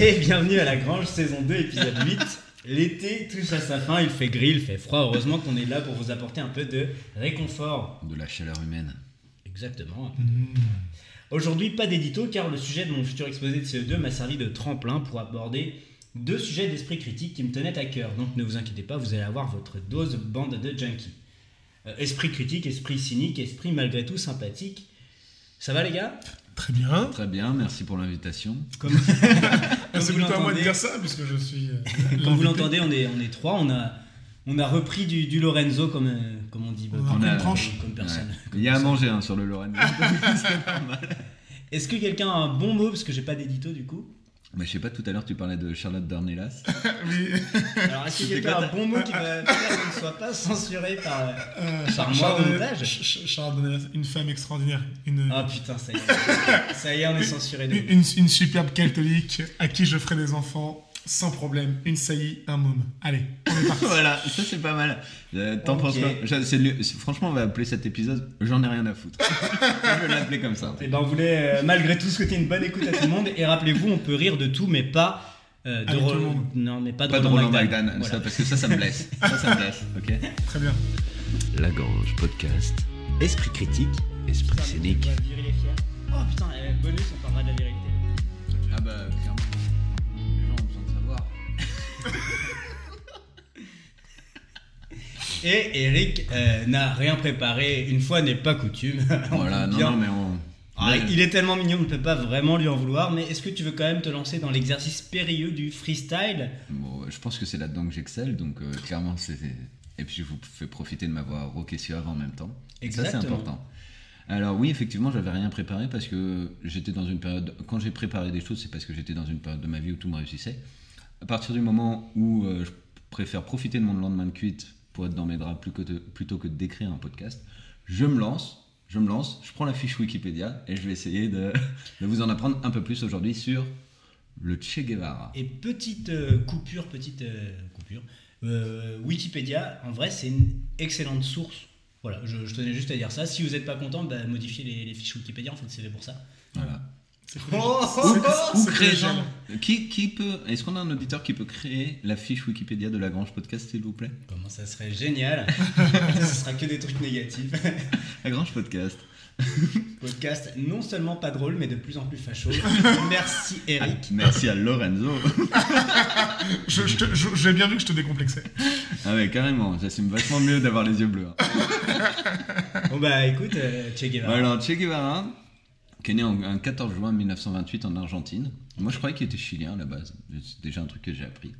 Et bienvenue à la Grange saison 2 épisode 8. L'été touche à sa fin, il fait gris, il fait froid. Heureusement qu'on est là pour vous apporter un peu de réconfort. De la chaleur humaine. Exactement. Aujourd'hui, pas d'édito car le sujet de mon futur exposé de CE2 m'a servi de tremplin pour aborder deux sujets d'esprit critique qui me tenaient à cœur. Donc ne vous inquiétez pas, vous allez avoir votre dose bande de junkies. Euh, esprit critique, esprit cynique, esprit malgré tout sympathique. Ça va les gars? Très bien. Très bien, merci pour l'invitation. Comme, c'est vous plutôt à moi de l'entendez- dire ça, puisque je suis. euh, Comme vous l'entendez, on est, on est trois. On a, on a repris du, du Lorenzo, comme, euh, comme on dit. On a comme, comme- tranche. comme personne. Ouais. comme Il y a à manger hein, sur le Lorraine. Est-ce que quelqu'un a un bon mot Parce que j'ai pas d'édito du coup? Mais je sais pas, tout à l'heure tu parlais de Charlotte Dornelas. Oui. Alors est-ce que C'était quelqu'un a quoi un bon mot qui va faire qu'on ne soit pas censuré par. euh, Par Charles- moi au Charles- montage Ch- Ch- Charles Donelas, une femme extraordinaire. Une, Ah putain, ça y est. ça y est, on est censuré. de une, une- une superbe catholique à qui je ferai des enfants sans problème. Une saillie, un môme. Allez, on est parti. voilà, ça c'est pas mal. Euh, T'en penses quoi le- Franchement, on va appeler cet épisode J'en ai rien à foutre. je vais l'appeler comme ça. Et ben on voulait euh, malgré tout souhaiter une bonne écoute à tout le monde. Et rappelez-vous, on peut rire de tout, mais pas. euh, de Avec Ro- tout le monde. Non, mais pas de Pas de Roland Roland McDan. Magdan, Voilà. ça, parce que ça, ça me blesse. Ça, ça me blesse, ok Très bien. Lagrange Podcast. Esprit critique, esprit Putain, scénique. on va virer les fiers. Oh putain, euh, bonus, on parlera de la vérité. Ah bah, clairement. Et Eric euh, n'a rien préparé, une fois n'est pas coutume. Voilà, non, non, mais on. Ah, il est tellement mignon, on ne peut pas vraiment lui en vouloir, mais est-ce que tu veux quand même te lancer dans l'exercice périlleux du freestyle? Bon, je pense que c'est là-dedans que j'excelle, donc euh, clairement, c'est. Et puis, je vous fais profiter de ma voix rauque et suave en même temps. Et ça, c'est Exactement. important. Alors, oui, effectivement, j'avais rien préparé parce que j'étais dans une période. Quand j'ai préparé des choses, c'est parce que j'étais dans une période de ma vie où tout me réussissait. À partir du moment où euh, je préfère profiter de mon lendemain de cuite pour être dans mes draps plus que de- plutôt que d'écrire un podcast, je me lance. Je me lance, je prends la fiche Wikipédia et je vais essayer de, de vous en apprendre un peu plus aujourd'hui sur le Che Guevara. Et petite euh, coupure, petite euh, coupure, euh, Wikipédia, en vrai, c'est une excellente source. Voilà, je, je tenais juste à dire ça. Si vous n'êtes pas content, bah, modifiez les, les fiches Wikipédia, en fait, c'est fait pour ça. Voilà. Oh, Ou créer collégial. Qui, qui peut. Est-ce qu'on a un auditeur qui peut créer la fiche Wikipédia de la Grange Podcast, s'il vous plaît? Comment ça serait génial Ce sera que des trucs négatifs. La Grange Podcast. Podcast non seulement pas drôle, mais de plus en plus facho. Merci Eric. Merci à Lorenzo. Je- je te- je- J'ai bien vu que je te décomplexais. ah ouais, carrément. J'assume vachement mieux d'avoir les yeux bleus. hein. Bon bah écoute, euh, Che Guevara. Alors, Che Guevara, qui est né en, un 14 juin 1928 en Argentine. Moi, je croyais qu'il était chilien à la base. C'est déjà un truc que j'ai appris.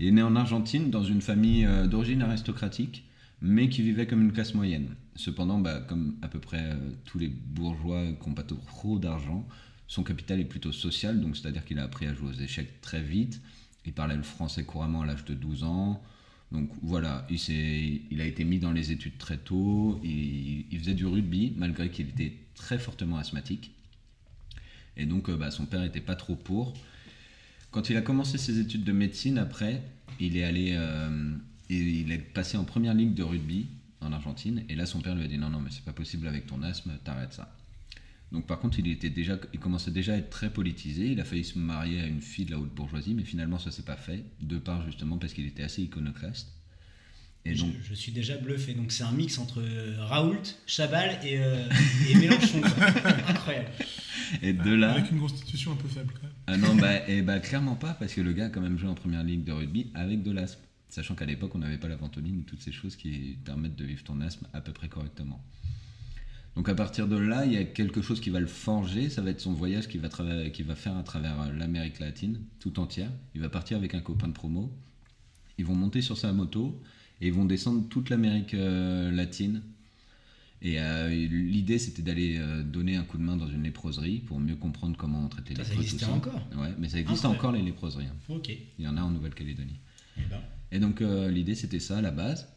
Il est né en Argentine dans une famille euh, d'origine aristocratique, mais qui vivait comme une classe moyenne. Cependant, bah, comme à peu près euh, tous les bourgeois qui n'ont pas trop d'argent, son capital est plutôt social, donc c'est-à-dire qu'il a appris à jouer aux échecs très vite. Il parlait le français couramment à l'âge de 12 ans. Donc voilà, il, a été mis dans les études très tôt. Il, faisait du rugby, malgré qu'il était très fortement asthmatique. Et donc euh, bah, son père n'était pas trop pour. Quand il a commencé ses études de médecine, après, il est allé, euh, passé en première ligue de rugby en Argentine. Et là, son père lui a dit non, non, mais c'est pas possible avec ton asthme, t'arrêtes ça. Donc par contre, il était déjà, il commençait déjà à être très politisé. Il a failli se marier à une fille de la haute bourgeoisie, mais finalement ça s'est pas fait, de part justement parce qu'il était assez iconoclaste. Et Je, donc, je suis déjà bluffé. Donc c'est un mix entre euh, Raoult, Chabal et, euh, et Mélenchon. Incroyable. et de là, Avec une constitution un peu faible, quand même. ah non, bah, et bah clairement pas, parce que le gars a quand même joué en première ligue de rugby avec de l'asthme, sachant qu'à l'époque on n'avait pas la ventoline ou toutes ces choses qui permettent de vivre ton asthme à peu près correctement. Donc à partir de là, il y a quelque chose qui va le forger, ça va être son voyage qu'il va, qu'il va faire à travers euh, l'Amérique latine tout entière. Il va partir avec un copain de promo, ils vont monter sur sa moto et ils vont descendre toute l'Amérique euh, latine. Et euh, l'idée c'était d'aller euh, donner un coup de main dans une léproserie pour mieux comprendre comment on traitait les Ça lépreux, existait ça. encore Ouais, mais ça existe Incroyable. encore les léproseries. hein. Ok. Il y en a en Nouvelle-Calédonie. Eh ben, Et donc l'idée c'était ça à la base.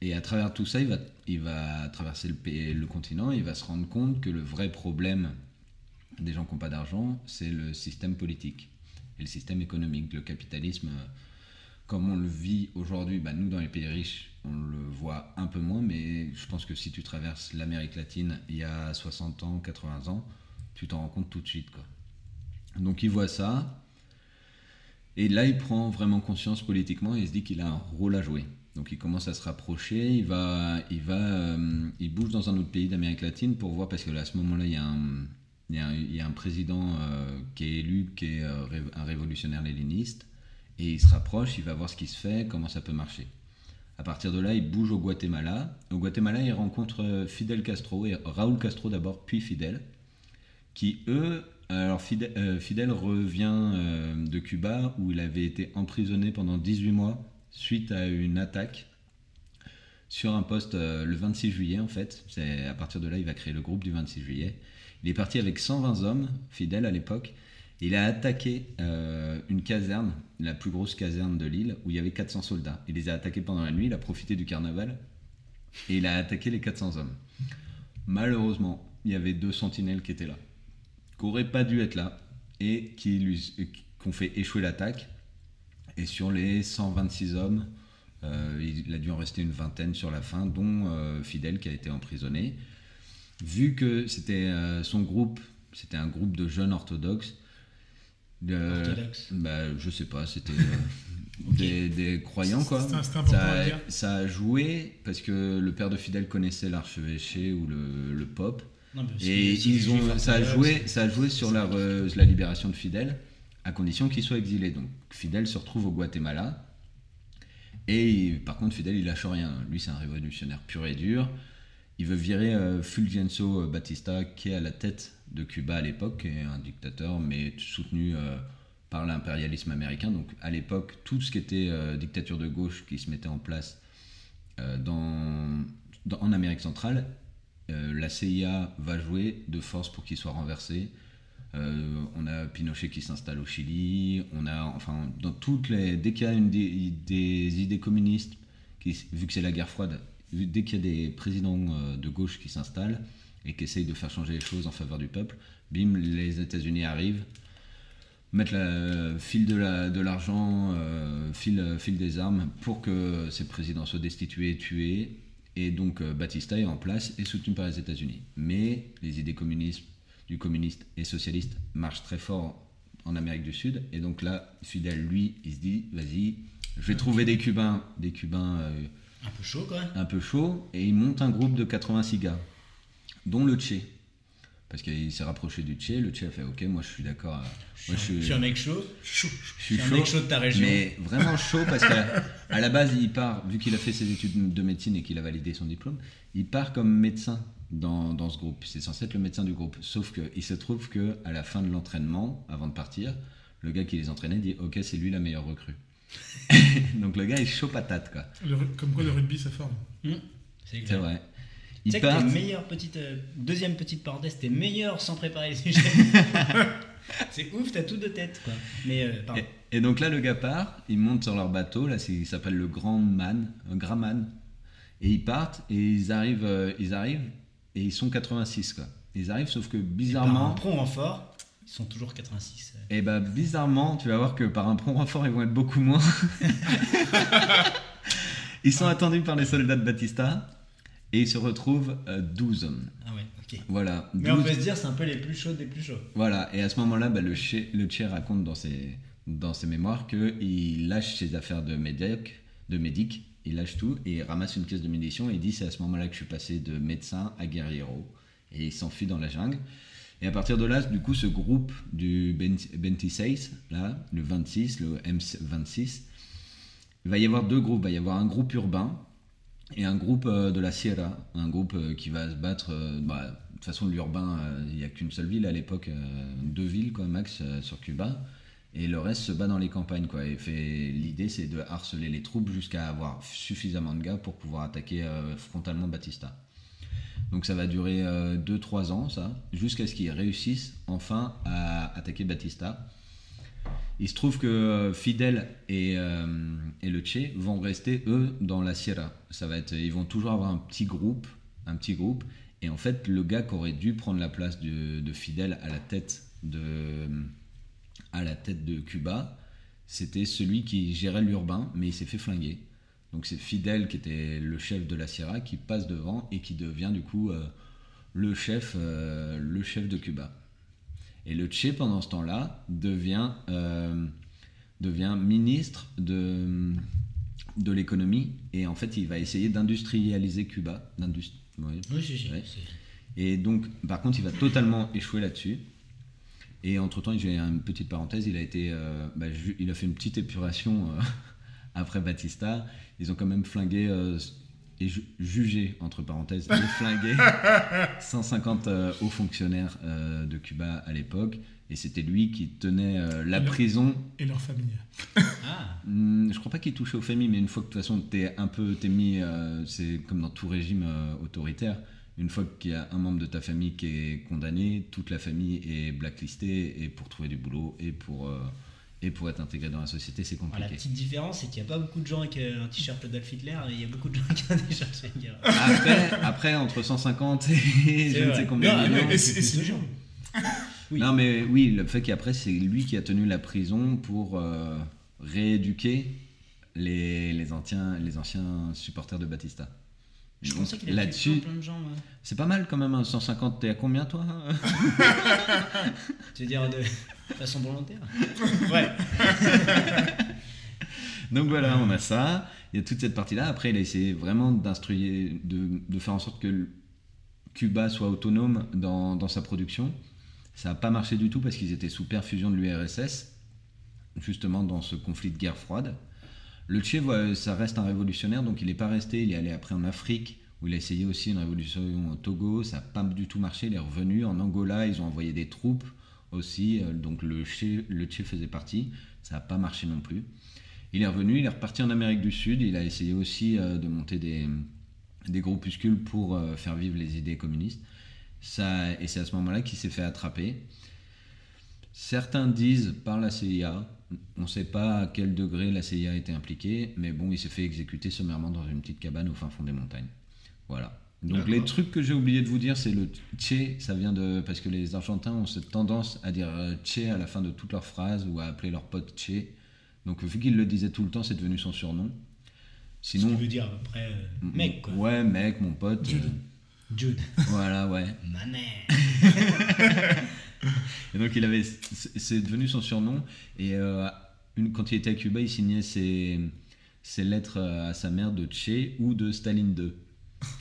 Et à travers tout ça, il va, il va traverser le, le continent il va se rendre compte que le vrai problème des gens qui n'ont pas d'argent, c'est le système politique et le système économique, le capitalisme. euh, Comme on le vit aujourd'hui, bah, nous dans les pays riches, on le voit un peu moins, mais je pense que si tu traverses l'Amérique latine il y a 60 ans, 80 ans, tu t'en rends compte tout de suite. Donc il voit ça, Et là, il prend vraiment conscience politiquement et il se dit qu'il a un rôle à jouer. Donc il commence à se rapprocher, il va, il va, euh, il bouge dans un autre pays d'Amérique latine pour voir parce que là, à ce moment-là, il y a un, il y a un, président euh, qui est élu, qui est euh, un révolutionnaire léniniste, et il se rapproche, il va voir ce qui se fait, comment ça peut marcher. À partir de là, il bouge au Guatemala. Au Guatemala, il rencontre Fidel Castro et Raúl Castro d'abord, puis Fidel, qui eux, alors Fidel, revient de Cuba où il avait été emprisonné pendant 18 mois suite à une attaque sur un poste euh, le 26 juillet en fait. C'est à partir de là, il va créer le groupe du 26 juillet. Il est parti avec 120 hommes, Fidel à l'époque. Il a attaqué euh, une caserne, la plus grosse caserne de l'île, où il y avait 400 soldats. Il les a attaqués pendant la nuit, il a profité du carnaval, et il a attaqué les 400 hommes. Malheureusement, il y avait deux sentinelles qui étaient là, qui n'auraient pas dû être là, et qui, lui, qui ont fait échouer l'attaque. Et sur les 126 hommes, euh, il a dû en rester une vingtaine sur la fin, dont euh, Fidel qui a été emprisonné. Vu que c'était euh, son groupe, c'était un groupe de jeunes orthodoxes. de- Orthodoxe. bah, je sais pas, c'était euh, des, des croyants quoi. Ça, a joué parce que le père de Fidel connaissait l'archevêché ou le, le pope. Non, Et ils ont, ça, a joué, ça a joué sur la libération de Fidel, à condition qu'il soit exilé. Donc Fidel se retrouve au Guatemala. Et par contre, Fidel, il lâche rien. Lui, c'est un révolutionnaire pur et dur. Il veut virer euh, Fulgencio Batista, qui est à la tête de Cuba à l'époque, est un dictateur, mais soutenu euh, par l'impérialisme américain. Donc à l'époque, tout ce qui était euh, dictature de gauche qui se mettait en place euh, en Amérique centrale, la CIA va jouer de force pour qu'il soit renversé. Euh, on a Pinochet qui s'installe au Chili. On a, enfin, dans toutes les, dès qu'il y a des, idées communistes, qui, vu que c'est la guerre froide, dès qu'il y a des présidents euh, de gauche qui s'installent et qui essayent de faire changer les choses en faveur du peuple, bim, les États-Unis arrivent, mettent la file de la- de l'argent, euh, file, des armes pour que ces présidents soient destitués, tués. Et donc Batista est en place et soutenu par les États-Unis. Mais les idées communistes, du communiste et socialiste marchent très fort en Amérique du Sud. Et donc là, Fidel, lui, il se dit, vas-y, je vais trouver des Cubains, des Cubains euh, Un peu chaud, quoi. un peu chauds, et il monte un groupe de 86 gars, dont le Tché. Parce qu'il s'est rapproché du Tché, le Tché a fait, ok, moi je suis d'accord. à- Je suis, je suis un mec chaud. Chaud. je suis Je suis un chaud, mec chaud de ta région. mais vraiment chaud parce qu'à à la base, il part, vu qu'il a fait ses études de médecine et qu'il a validé son diplôme, il part comme médecin dans, dans ce groupe. C'est censé être le médecin du groupe. Sauf qu'il se trouve que à la fin de l'entraînement, avant de partir, le gars qui les entraînait dit Ok, c'est lui la meilleure recrue. Donc le gars est chaud patate, quoi. Le comme quoi le rugby, ça forme. Hum, C'est vrai. Tu Il sais que part. t'es meilleur, petite, euh, deuxième petite parenthèse, t'es meilleur sans préparer les sujets. c'est ouf, t'as tout de tête, quoi. Mais, euh. Et, et donc là, le gars part, ils montent sur leur bateau, là, c'est- il s'appelle le Grand Man, un Grand Man, et ils partent, et ils arrivent, euh, ils arrivent, et ils sont 86, quoi. Ils arrivent, sauf que Par un bizarrement, prompt renfort, ils sont toujours 86. euh. et bah bizarrement, tu vas voir que par un prompt renfort, ils vont être beaucoup moins. ils sont attendus par les soldats de Batista, et ils se retrouvent euh, 12 hommes. Ah ouais, ok. Voilà. Mais on 12 peut se dire, c'est un peu les plus chauds des plus chauds. Voilà, et à ce moment-là, bah, le, Che, le Che raconte dans ses, dans ses mémoires qu'il lâche ses affaires de médic, de médic, il lâche tout et ramasse une caisse de munitions et dit c'est à ce moment-là que je suis passé de médecin à guerriero. Et il s'enfuit dans la jungle. Et à partir de là, du coup, ce groupe du 26, là, le 26, le M26, il va y avoir deux groupes. Il va y avoir un groupe urbain et un groupe euh, de la Sierra, un groupe euh, qui va se battre. euh, bah, de toute façon, l'urbain, il n'y a qu'une seule ville à l'époque, deux villes, quoi, max, sur Cuba. Et le reste se bat dans les campagnes, quoi. Et fait, l'idée, c'est de harceler les troupes jusqu'à avoir suffisamment de gars pour pouvoir attaquer euh, frontalement Batista. Donc ça va durer 2-3 ans, ça, jusqu'à ce qu'ils réussissent enfin à attaquer Batista. Il se trouve que euh, Fidel et, euh, et le Che vont rester eux dans la Sierra. Ça va être, ils vont toujours avoir un petit groupe, un petit groupe. Et en fait, le gars qui aurait dû prendre la place de, de Fidel à la tête de, à la tête de Cuba, c'était celui qui gérait l'urbain, mais il s'est fait flinguer. Donc c'est Fidel qui était le chef de la Sierra qui passe devant et qui devient du coup euh, le chef, euh, le chef de Cuba. Et le Che pendant ce temps-là devient euh, devient ministre de, de l'économie et en fait il va essayer d'industrialiser Cuba. Oui. Ouais. c'est- Et donc, par contre, il va totalement échouer là-dessus. Et entre-temps, j'ai une petite parenthèse, il a, été, euh, bah, il a fait une petite épuration euh, après Batista. Ils ont quand même flingué euh, et ju- jugé, entre parenthèses, et flingué 150 euh, hauts fonctionnaires euh, de Cuba à l'époque. Et c'était lui qui tenait euh, la Et prison. Et leur famille. Ah, Hmm, je crois pas qu'il touchait aux familles, mais une fois que de toute façon t'es un peu t'es mis, euh, c'est comme dans tout régime euh, autoritaire. Une fois qu'il y a un membre de ta famille qui est condamné, toute la famille est blacklistée et pour trouver du boulot et pour euh, et pour être intégré dans la société, c'est Alors, la compliqué. petite différence, c'est qu'il n'y a pas beaucoup de gens avec euh, un t-shirt Adolf Hitler et il y a beaucoup de gens qui ont fait une guerre. Après, après entre 150 et je ne sais combien Non, de millions. mais- et c'est dur. Oui. Non mais oui, le fait qu'après c'est lui qui a tenu la prison pour euh, rééduquer les, les, anciens, les anciens supporters de Batista. Je pensais qu'il avait là-dessus, tué plein, de gens. c'est pas mal quand même, hein, 150, t'es à combien toi Tu veux dire de façon volontaire Ouais. Donc voilà, on a ça, il y a toute cette partie-là. Après, il a essayé vraiment d'instruire, de, de faire en sorte que Cuba soit autonome dans, dans sa production. Ça n'a pas marché du tout parce qu'ils étaient sous perfusion de l'URSS, justement dans ce conflit de guerre froide. Le Che, voilà, ça reste un révolutionnaire, donc il n'est pas resté. Il est allé après en Afrique, où il a essayé aussi une révolution au Togo. Ça n'a pas du tout marché. Il est revenu. En Angola, ils ont envoyé des troupes aussi. euh, Donc le Che, faisait partie. Ça n'a pas marché non plus. Il est revenu, il est reparti en Amérique du Sud. Il a essayé aussi euh, de monter des, groupuscules pour euh, faire vivre les idées communistes. Et c'est à ce moment-là qu'il s'est fait attraper. Certains disent par la CIA, on ne sait pas à quel degré la CIA a été impliquée, mais bon, il s'est fait exécuter sommairement dans une petite cabane au fin fond des montagnes. Voilà. Donc les trucs que j'ai oublié de vous dire, c'est le Che, ça vient de... Parce que les Argentins ont cette tendance à dire euh, Che à la fin de toutes leurs phrases ou à appeler leur pote Che. Donc vu qu'il le disait tout le temps, c'est devenu son surnom. Ce Sinon... qui veut dire après euh, mec quoi. Ouais, mec, mon pote. Euh, Jude. voilà, ouais. Manet. Et donc il avait, c'est devenu son surnom. Et euh, une, quand il était à Cuba, il signait ses, ses lettres à sa mère de Che ou de Staline 2.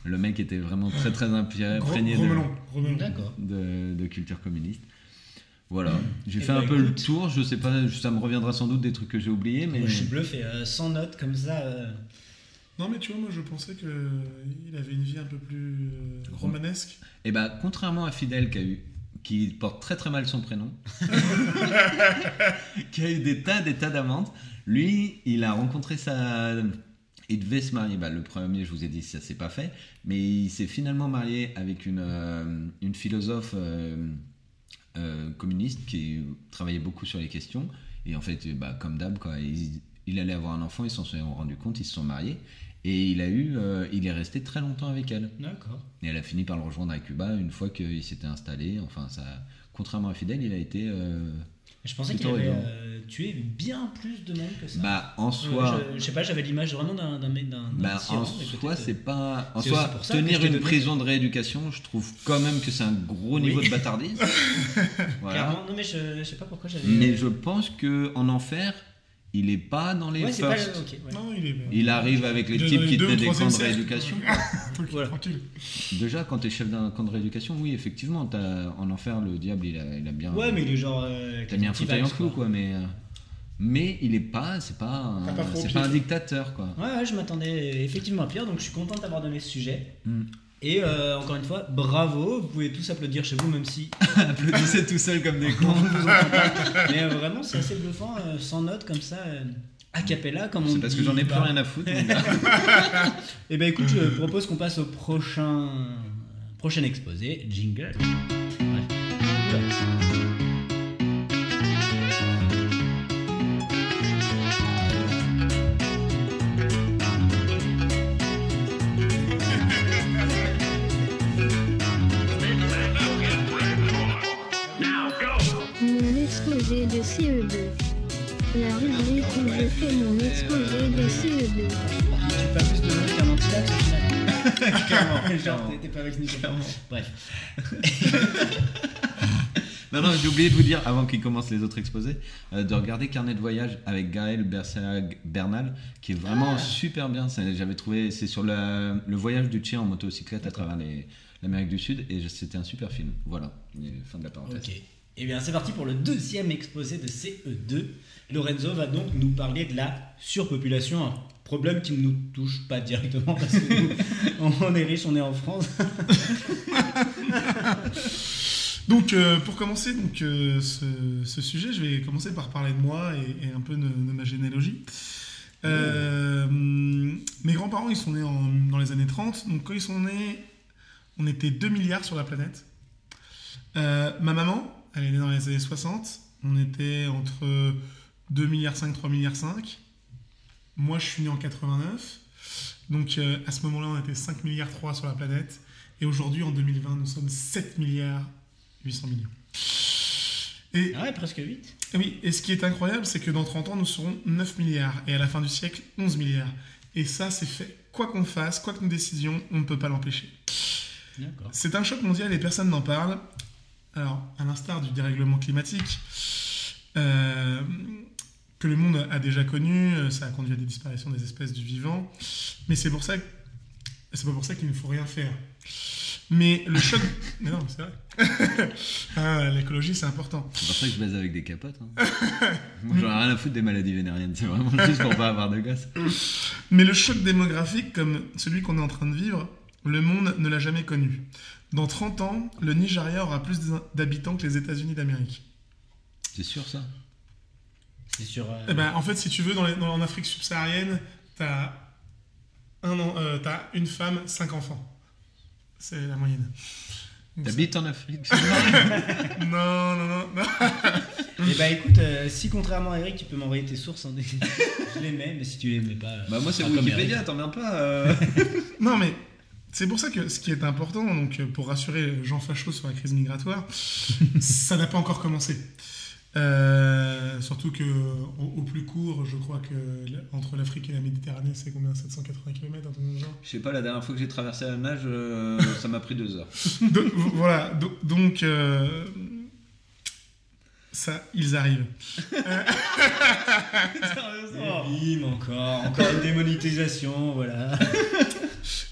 Le mec était vraiment très très imprégné de, de, de culture communiste. Voilà, j'ai fait ben, un peu le tour. Je sais pas, ça me reviendra sans doute des trucs que j'ai oubliés, mais Moi, je suis bluffé. euh, sans notes comme ça. euh, Non, mais tu vois, moi je pensais qu'il avait une vie un peu plus euh, romanesque. Et bah, contrairement à Fidel qui a eu qui porte très très mal son prénom, qui a eu des tas des tas d'amantes, lui, il a rencontré sa il devait se marier, bah, le premier, je vous ai dit, ça s'est pas fait, mais il s'est finalement marié avec une, euh, une philosophe euh, euh, communiste qui travaillait beaucoup sur les questions. Et en fait, bah, comme d'hab, quoi, il, il allait avoir un enfant, ils s'en sont rendus compte, ils se sont mariés. Et il a eu, euh, il est resté très longtemps avec elle. D'accord. Et elle a fini par le rejoindre à Cuba une fois qu'il s'était installé. Enfin, ça, contrairement à Fidel, il a été. euh, Je pensais qu'il avait euh, tué bien plus de monde que ça. bah, en Euh, soi. je, je sais pas, j'avais l'image vraiment d'un d'un Bah, en soi, c'est pas. En c'est soi, pour ça tenir une donné- prison de rééducation, je trouve quand même que c'est un gros niveau de bâtardise. voilà. Clairement, non mais je, je sais pas pourquoi j'avais. Mais je pense que en enfer, il est pas dans les Ouais, pas. Non, il est. Il arrive avec les types dans les qui tenaient des camps de rééducation. Tranquille, Voilà. tranquille. Déjà, quand tu es chef d'un camp de rééducation, oui, effectivement, t'as- en enfer, le diable, il a, il a bien. Ouais, mais il est genre. euh, T'as mis un petit fauteuil en flou, quoi, mais. euh, Mais il est pas, c'est pas, c'est pas un dictateur, quoi. Ouais, ouais, je m'attendais effectivement à pire, donc je suis content d'avoir donné ce sujet. Mm. Et euh, encore une fois, bravo, vous pouvez tous applaudir chez vous, même si Applaudissez tout seul comme des on cons. pas. Mais euh, vraiment, c'est assez bluffant, euh, sans notes comme ça, a cappella, comme on C'est parce que j'en ai plus là. rien à foutre. gars. Eh ben écoute, je propose qu'on passe au prochain, prochain exposé, jingle. Bref. Exposé de CE2. La rubrique où je fais mon exposé de CE2. Tu pas plus de donner qu'un antilax. Clairement. Genre, t'es- pas vacciné. Bref. Non, non, j'ai oublié de vous dire, avant qu'il commence les autres exposés, euh, de regarder Carnet de voyage avec Gaël Bersag Bernal, qui est vraiment super bien. C'est- J'avais trouvé, c'est sur la- le voyage du chien en motocyclette à travers les- l'Amérique du Sud, et c'était un super film. Voilà, fin de la parenthèse. Ok. Eh bien, c'est parti pour le deuxième exposé de CE2. Lorenzo va donc nous parler de la surpopulation, un problème qui ne nous touche pas directement parce que nous, on est riche, on est en France. Donc, euh, pour commencer donc, euh, ce, ce sujet, je vais commencer par parler de moi et, et un peu de, de ma généalogie. Euh, mes grands-parents, ils sont nés en- dans les années 30. Donc, quand ils sont nés, on était 2 milliards sur la planète. Ma maman, elle est née dans les années 60. On était entre 2 milliards 5, 3 milliards 5. Moi, je suis né en 89. Donc, euh, à ce moment-là, on était 5 milliards 3 sur la planète. Et aujourd'hui, en 2020, nous sommes 7 milliards 800 millions. Et Ah ouais, presque 8. ah Oui, et ce qui est incroyable, c'est que dans 30 ans, nous serons 9 milliards, et à la fin du siècle, 11 milliards. Et ça, c'est fait. Quoi qu'on fasse, quoi que nous décidions, on ne peut pas l'empêcher. C'est un choc mondial et personne n'en parle. Alors, à l'instar du dérèglement climatique, euh, que le monde a déjà connu, euh, ça a conduit à des disparitions des espèces du vivant, mais c'est pour ça que c'est pas pour ça qu'il ne faut rien faire. Mais le choc, mais non, c'est vrai. Ah, L'écologie, c'est important. C'est pour ça que je baise avec des capotes. Hein. Moi, j'en ai rien à foutre des maladies vénériennes. C'est vraiment juste pour pas avoir de gosse. Mais le choc démographique comme celui qu'on est en train de vivre, le monde ne l'a jamais connu. Dans 30 ans, le Nigeria aura plus d'habitants que les États-Unis d'Amérique. C'est sûr ça C'est sur. euh, Eh ben, en fait, si tu veux, dans les- dans- en Afrique subsaharienne, t'as un an- euh, t'as une femme, cinq enfants. C'est la moyenne. T'habites en Afrique Non, non, non. non. Eh bah écoute, euh, si contrairement à Eric, tu peux m'envoyer tes sources, hein, je les mets, mais si tu les mets pas. Bah moi c'est Wikipédia, t'en viens pas. euh. Non, mais c'est pour ça que ce qui est important, donc, euh, pour rassurer Jean Fachot sur la crise migratoire, ça n'a pas encore commencé. Euh, surtout que au, au plus court, je crois que entre l'Afrique et la Méditerranée, c'est combien 780 km, un truc genre? Je sais pas, la dernière fois que j'ai traversé la nage, euh, ça m'a pris deux heures. Donc, voilà, do- donc euh, ça, ils arrivent. Et bim, encore, encore une démonétisation, voilà.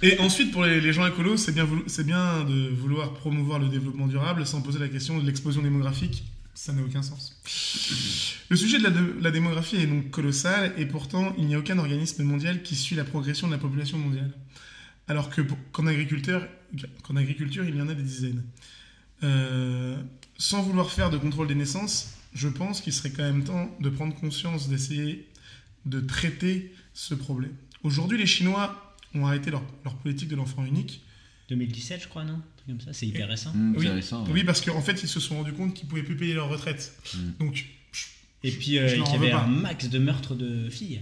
Et ensuite, pour les, gens écolos, c'est bien, de vouloir promouvoir le développement durable sans poser la question de l'explosion démographique. Ça n'a aucun sens. Le sujet de la, démographie est donc colossal et pourtant, il n'y a aucun organisme mondial qui suit la progression de la population mondiale. Alors que qu'en agriculteur, qu'en agriculture, il y en a des dizaines. Euh, sans vouloir faire de contrôle des naissances, je pense qu'il serait quand même temps de prendre conscience, d'essayer de traiter ce problème. Aujourd'hui, les Chinois ont arrêté leur, leur politique de l'enfant unique. 2017, je crois, non? Comme ça, c'est hyper récent. Hum, Oui. C'est récent. ouais. Oui, parce qu'en fait, ils se sont rendus compte qu'ils pouvaient plus payer leur retraite. Mm. Donc, Et puis, euh, il y avait pas. un max de meurtres de filles.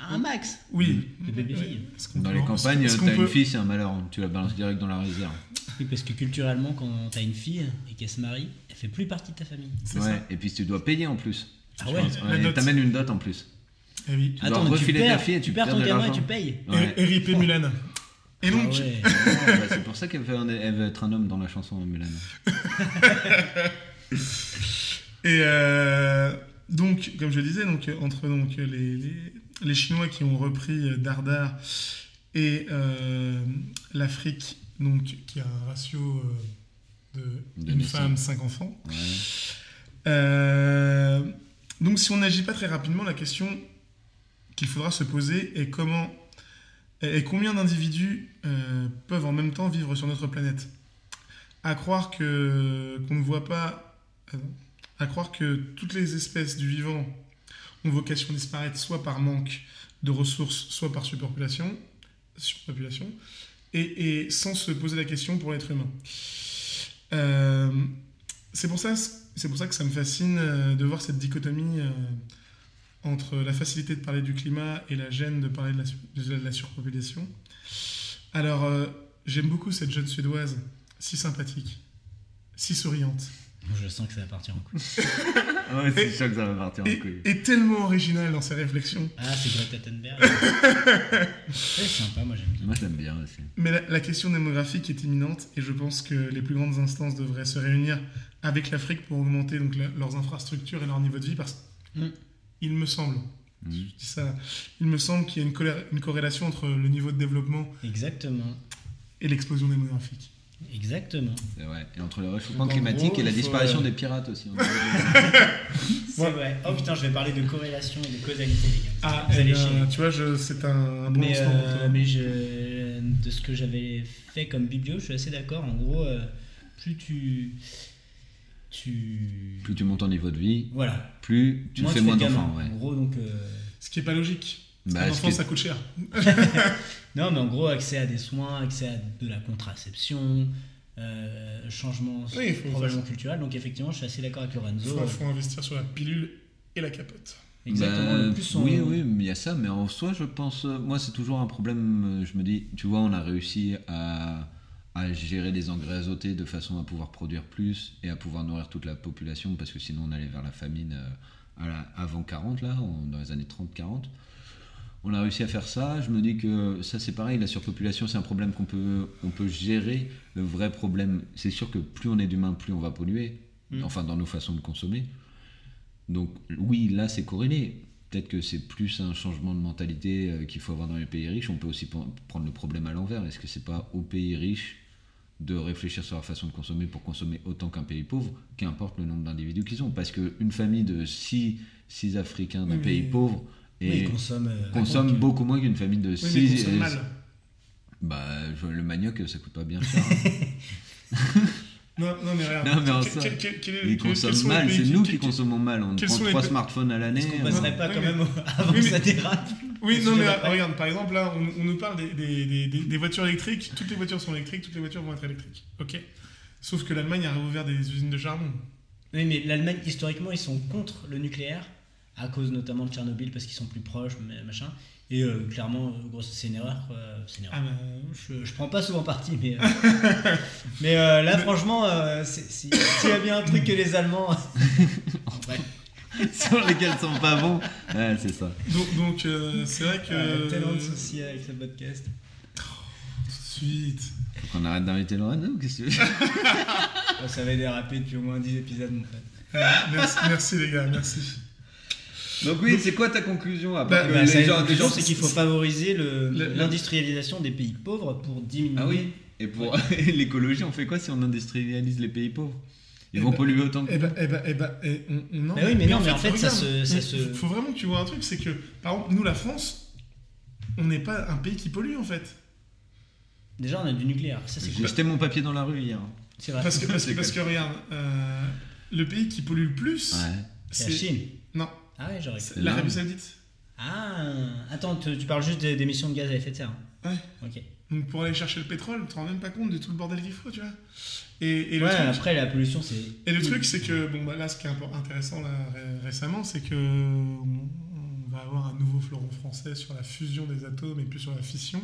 Un max oui. De bébés Oui. filles. Est-ce qu'on Dans peut- les campagnes, t'as peut- une fille, c'est un malheur. Tu la balances direct dans la réserve. Oui, parce que culturellement, quand t'as une fille et qu'elle se marie, elle fait plus partie de ta famille. Ouais, ça. et puis tu dois payer en plus. Ah ouais La Ouais, T'amènes une dot en plus. Eh oui. Tu dois Attends, mais tu refiler ta perds, fille et tu tu perds perds ton de gamin et l'argent. tu payes. Ouais. Et- RIP Mulan. Et donc, Ah ouais. Ah, bah, c'est pour ça qu'elle veut, un- elle veut être un homme dans la chanson Mulan. et euh, donc, comme je le disais, donc, entre donc, les, les, les Chinois qui ont repris Dardar et euh, l'Afrique, donc, qui a un ratio euh, de, De une naissance. femme, cinq enfants, Ouais. Euh, donc si on n'agit pas très rapidement, la question qu'il faudra se poser est comment et combien d'individus euh, peuvent en même temps vivre sur notre planète. À croire que qu'on ne voit pas, euh, à croire que toutes les espèces du vivant ont vocation à disparaître soit par manque de ressources, soit par surpopulation, surpopulation, et, sans se poser la question pour l'être humain. Euh, c'est pour ça, c'est pour ça que ça me fascine de voir cette dichotomie entre la facilité de parler du climat et la gêne de parler de la, su- de la surpopulation. Alors, euh, j'aime beaucoup cette jeune suédoise, si sympathique, si souriante, Je sens que ça va partir en couille. Ouais, c'est sûr que ça va partir en et, couille. et tellement originale dans ses réflexions. Ah, c'est Greta Thunberg. c'est sympa, moi j'aime bien. Moi j'aime bien aussi. Mais la, la question démographique est imminente et je pense que les plus grandes instances devraient se réunir avec l'Afrique pour augmenter donc, la- leurs infrastructures et leur niveau de vie parce Mm. Il me semble, Mhm. je dis ça, il me semble qu'il y a une, colère- une corrélation entre le niveau de développement Exactement. et l'explosion démographique. Exactement. C'est vrai. Et entre le réchauffement Donc, climatique gros, et la disparition euh, des pirates aussi. C'est vrai. Oh putain, je vais parler de corrélation et de causalité, les gars. Ah, Vous allez bien, chier. tu vois, c'est un, un bon Mais, pour euh, toi. mais je, de ce que j'avais fait comme biblio, je suis assez d'accord. En gros, euh, plus tu. Tu. plus tu montes en niveau de vie, Voilà. plus tu Moins fais tu moins d'enfants. Ouais. En gros, donc. euh, Ce qui est pas logique. Bah, un enfant, ça coûte cher. Non, mais en gros, accès à des soins, accès à de la contraception, euh, changement Oui, il probablement culturel. Donc, effectivement, je suis assez d'accord avec Il Lorenzo. faut, faut investir sur la pilule et la capote. Exactement. Bah, le plus on- Oui, oui, mais il y a ça, mais en soi, je pense, euh, moi, c'est toujours un problème. euh, Je me dis, tu vois, on a réussi à, à gérer les engrais azotés de façon à pouvoir produire plus et à pouvoir nourrir toute la population, parce que sinon, on allait vers la famine euh, à la- avant 40, là, dans les années 30-40. On a réussi à faire ça. Je me dis que ça, c'est pareil. La surpopulation, c'est un problème qu'on peut, on peut gérer. Le vrai problème, c'est sûr que plus on est d'humains, plus on va polluer. Mm. Enfin, dans nos façons de consommer. Donc, oui, là, c'est corrélé. Peut-être que c'est plus un changement de mentalité euh, qu'il faut avoir dans les pays riches. On peut aussi prendre le problème à l'envers. Est-ce que c'est pas aux pays riches de réfléchir sur leur façon de consommer pour consommer autant qu'un pays pauvre, qu'importe le nombre d'individus qu'ils ont Parce qu'une famille de 6 six, Africains d'un Oui, pays pauvre et euh, consomme euh, beaucoup moins qu'une famille de Oui, mais 6 ils consomment mal. Bah, le manioc, ça coûte pas bien cher. hein. Non, non, mais regarde. Non, mais en Quel- soi, quel- quel- quel est- Ils quel- quels consomment sont les mal, pays c'est nous qui- consommons mal. On prend sont les 3 pays- smartphones à l'année. Est-ce qu'on euh, passerait pas quand même avant que ça dérape Oui, non, mais regarde, par exemple, là, on, on nous parle des, des- des- des- des voitures électriques. Toutes les voitures sont électriques, toutes les voitures vont être électriques. Ok. Sauf que l'Allemagne a réouvert des usines de charbon. Oui, mais l'Allemagne, historiquement, ils sont contre le nucléaire, à cause notamment de Tchernobyl, parce qu'ils sont plus proches, mais- machin. Et euh, clairement, euh, gros, c'est une erreur. quoi. C'est une erreur. Ah, bah, Je, je prends pas souvent parti, mais, euh, mais euh, là, franchement, euh, c'est- si- s'il y a bien un truc que les Allemands. Bref, sur lesquels sont pas bons. Ouais, c'est ça. donc, donc, euh, c'est vrai que. tellement de soucis avec ce podcast. Tout de suite. Faut qu'on arrête d'inviter Lorraine, ou qu'est-ce que tu veux ça va déraper depuis au moins 10 épisodes, mon. Euh, merci, merci, les gars, merci. Donc oui, c'est quoi ta conclusion à Bah, part que Bah, les gens- c'est qu'il faut favoriser l'industrialisation des pays pauvres pour diminuer. Ah oui. Et pour l'écologie, on fait quoi si on industrialise les pays pauvres? Ils Eh vont ben- polluer autant que Eh ben, eh ben, eh ben, eh, on, on- non. Bah oui, mais non, mais en fait, ça se- ça se- Faut, faut vraiment que tu vois un truc, c'est que, par exemple, nous, la France, on n'est pas un pays qui pollue, en fait. Déjà, on a du nucléaire. Ça, c'est J'ai cool. jeté mon papier dans la rue hier. C'est vrai. Parce que, parce parce que regarde, euh, le pays qui pollue le plus, Ouais. C'est la. Chine. Non, Ah ouais, j'aurais cru. l'Arabie Saoudite. Ah, attends, tu, tu parles juste des des émissions de gaz à effet de serre. Ouais. Ok. Donc pour aller chercher le pétrole, tu te rends même pas compte de tout le bordel qu'il faut, tu vois. Et, et le ouais, truc, après, la pollution, c'est. et le truc, c'est que, bon, bah, là, ce qui est intéressant là, ré- récemment, c'est que on, on va avoir un nouveau fleuron français sur la fusion des atomes et plus sur la fission,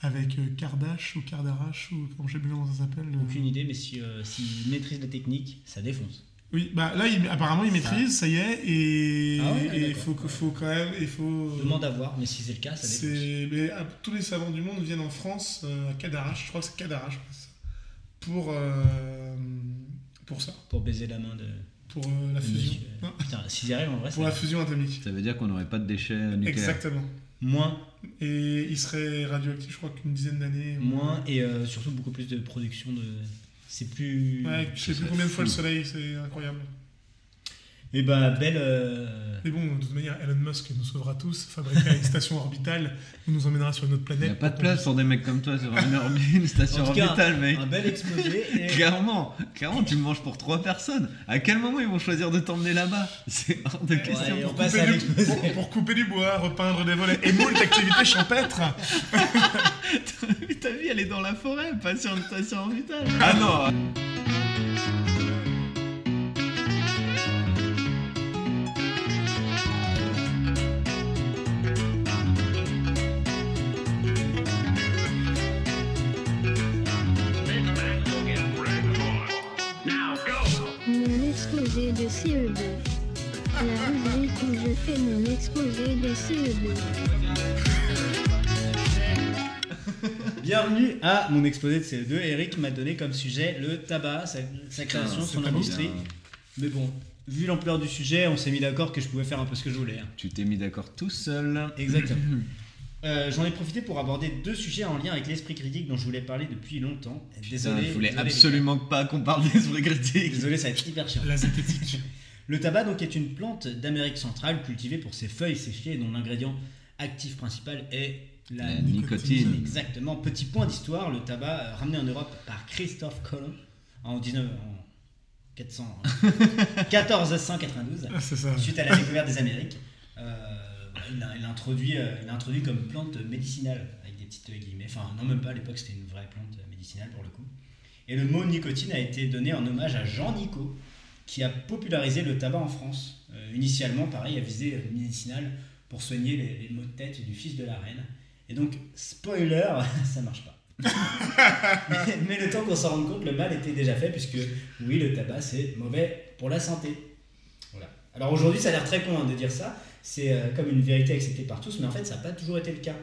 avec euh, Kardash ou Kardarash, ou comment je sais plus comment ça s'appelle. le- Aucune idée, mais si, euh, s'ils maîtrisent la technique, ça défonce. Oui, bah là, il- apparemment, il Ça- maîtrise, ça y est, et Ah ouais, et il faut, que- faut quand même. Il faut, Demande à voir, mais si c'est le cas, ça mais, ah, tous les savants du monde viennent en France, euh, à Cadarache, je crois que c'est Cadarache, ouais, pour, euh, pour ça, Pour baiser la main de. pour euh, la de fusion. Putain, s'ils y arrivent, en vrai, pour la fusion atomique. Ça veut dire qu'on n'aurait pas de déchets nucléaires. Exactement. moins, Et il serait radioactif, je crois qu'une dizaine d'années. ou- moins et euh, surtout beaucoup plus de production de. C'est plus. Ouais, je sais plus combien de fois le soleil, c'est incroyable. Et bah, belle. euh, Mais bon, de toute manière, Elon Musk nous sauvera tous, fabriquera une station orbitale, il nous emmènera sur une autre Il planète. n'y a pas de place pour des mecs comme toi sur une, orbi- une station En tout cas, orbitale, mec. Un bel exposé. et- Clairement, clairement, tu me manges pour trois personnes. À quel moment ils vont choisir de t'emmener là-bas? C'est hors de question. Ouais, pour on passe couper, à du, l'exposé. pour, pour couper du bois, repeindre des volets et moult activités champêtres. Ta vie, elle est dans la forêt, pas sur une station orbitale. Ah non exposé de CE2. La rubrique où je fais mon exposé de CE2. Bienvenue à mon exposé de CO2. Eric m'a donné comme sujet le tabac, sa, sa création, son industrie. Bien. Mais bon, vu l'ampleur du sujet, on s'est mis d'accord que je pouvais faire un peu ce que je voulais. hein. Tu t'es mis d'accord tout seul. Exactement. Euh, J'en ai profité pour aborder deux sujets en lien avec l'esprit critique dont je voulais parler depuis longtemps. Désolé. Putain, je voulais désolé, absolument pas qu'on parle d'esprit critique. Désolé, ça va être hyper chiant. La zététique. Le tabac donc est une plante d'Amérique centrale cultivée pour ses feuilles séchées et dont l'ingrédient actif principal est la, La nicotine. nicotine. Exactement. Petit point d'histoire, le tabac euh, ramené en Europe par Christophe Colomb en 19 en 400 1492 Ah, ça. suite à la découverte des Amériques. Euh, il l'a il introduit, euh, il introduit comme plante médicinale avec des petites guillemets. Enfin non même pas à l'époque c'était une vraie plante médicinale pour le coup. Et le mot nicotine a été donné en hommage à Jean Nicot qui a popularisé le tabac en France. Euh, initialement pareil à visée médicinale pour soigner les, les maux de tête du fils de la reine. Et donc spoiler ça marche pas. mais, mais le temps qu'on s'en rende compte, le mal était déjà fait, puisque oui, le tabac, c'est mauvais pour la santé. Voilà. Alors aujourd'hui, ça a l'air très con hein, de dire ça, c'est euh, comme une vérité acceptée par tous, mais en fait, ça n'a pas toujours été le cas.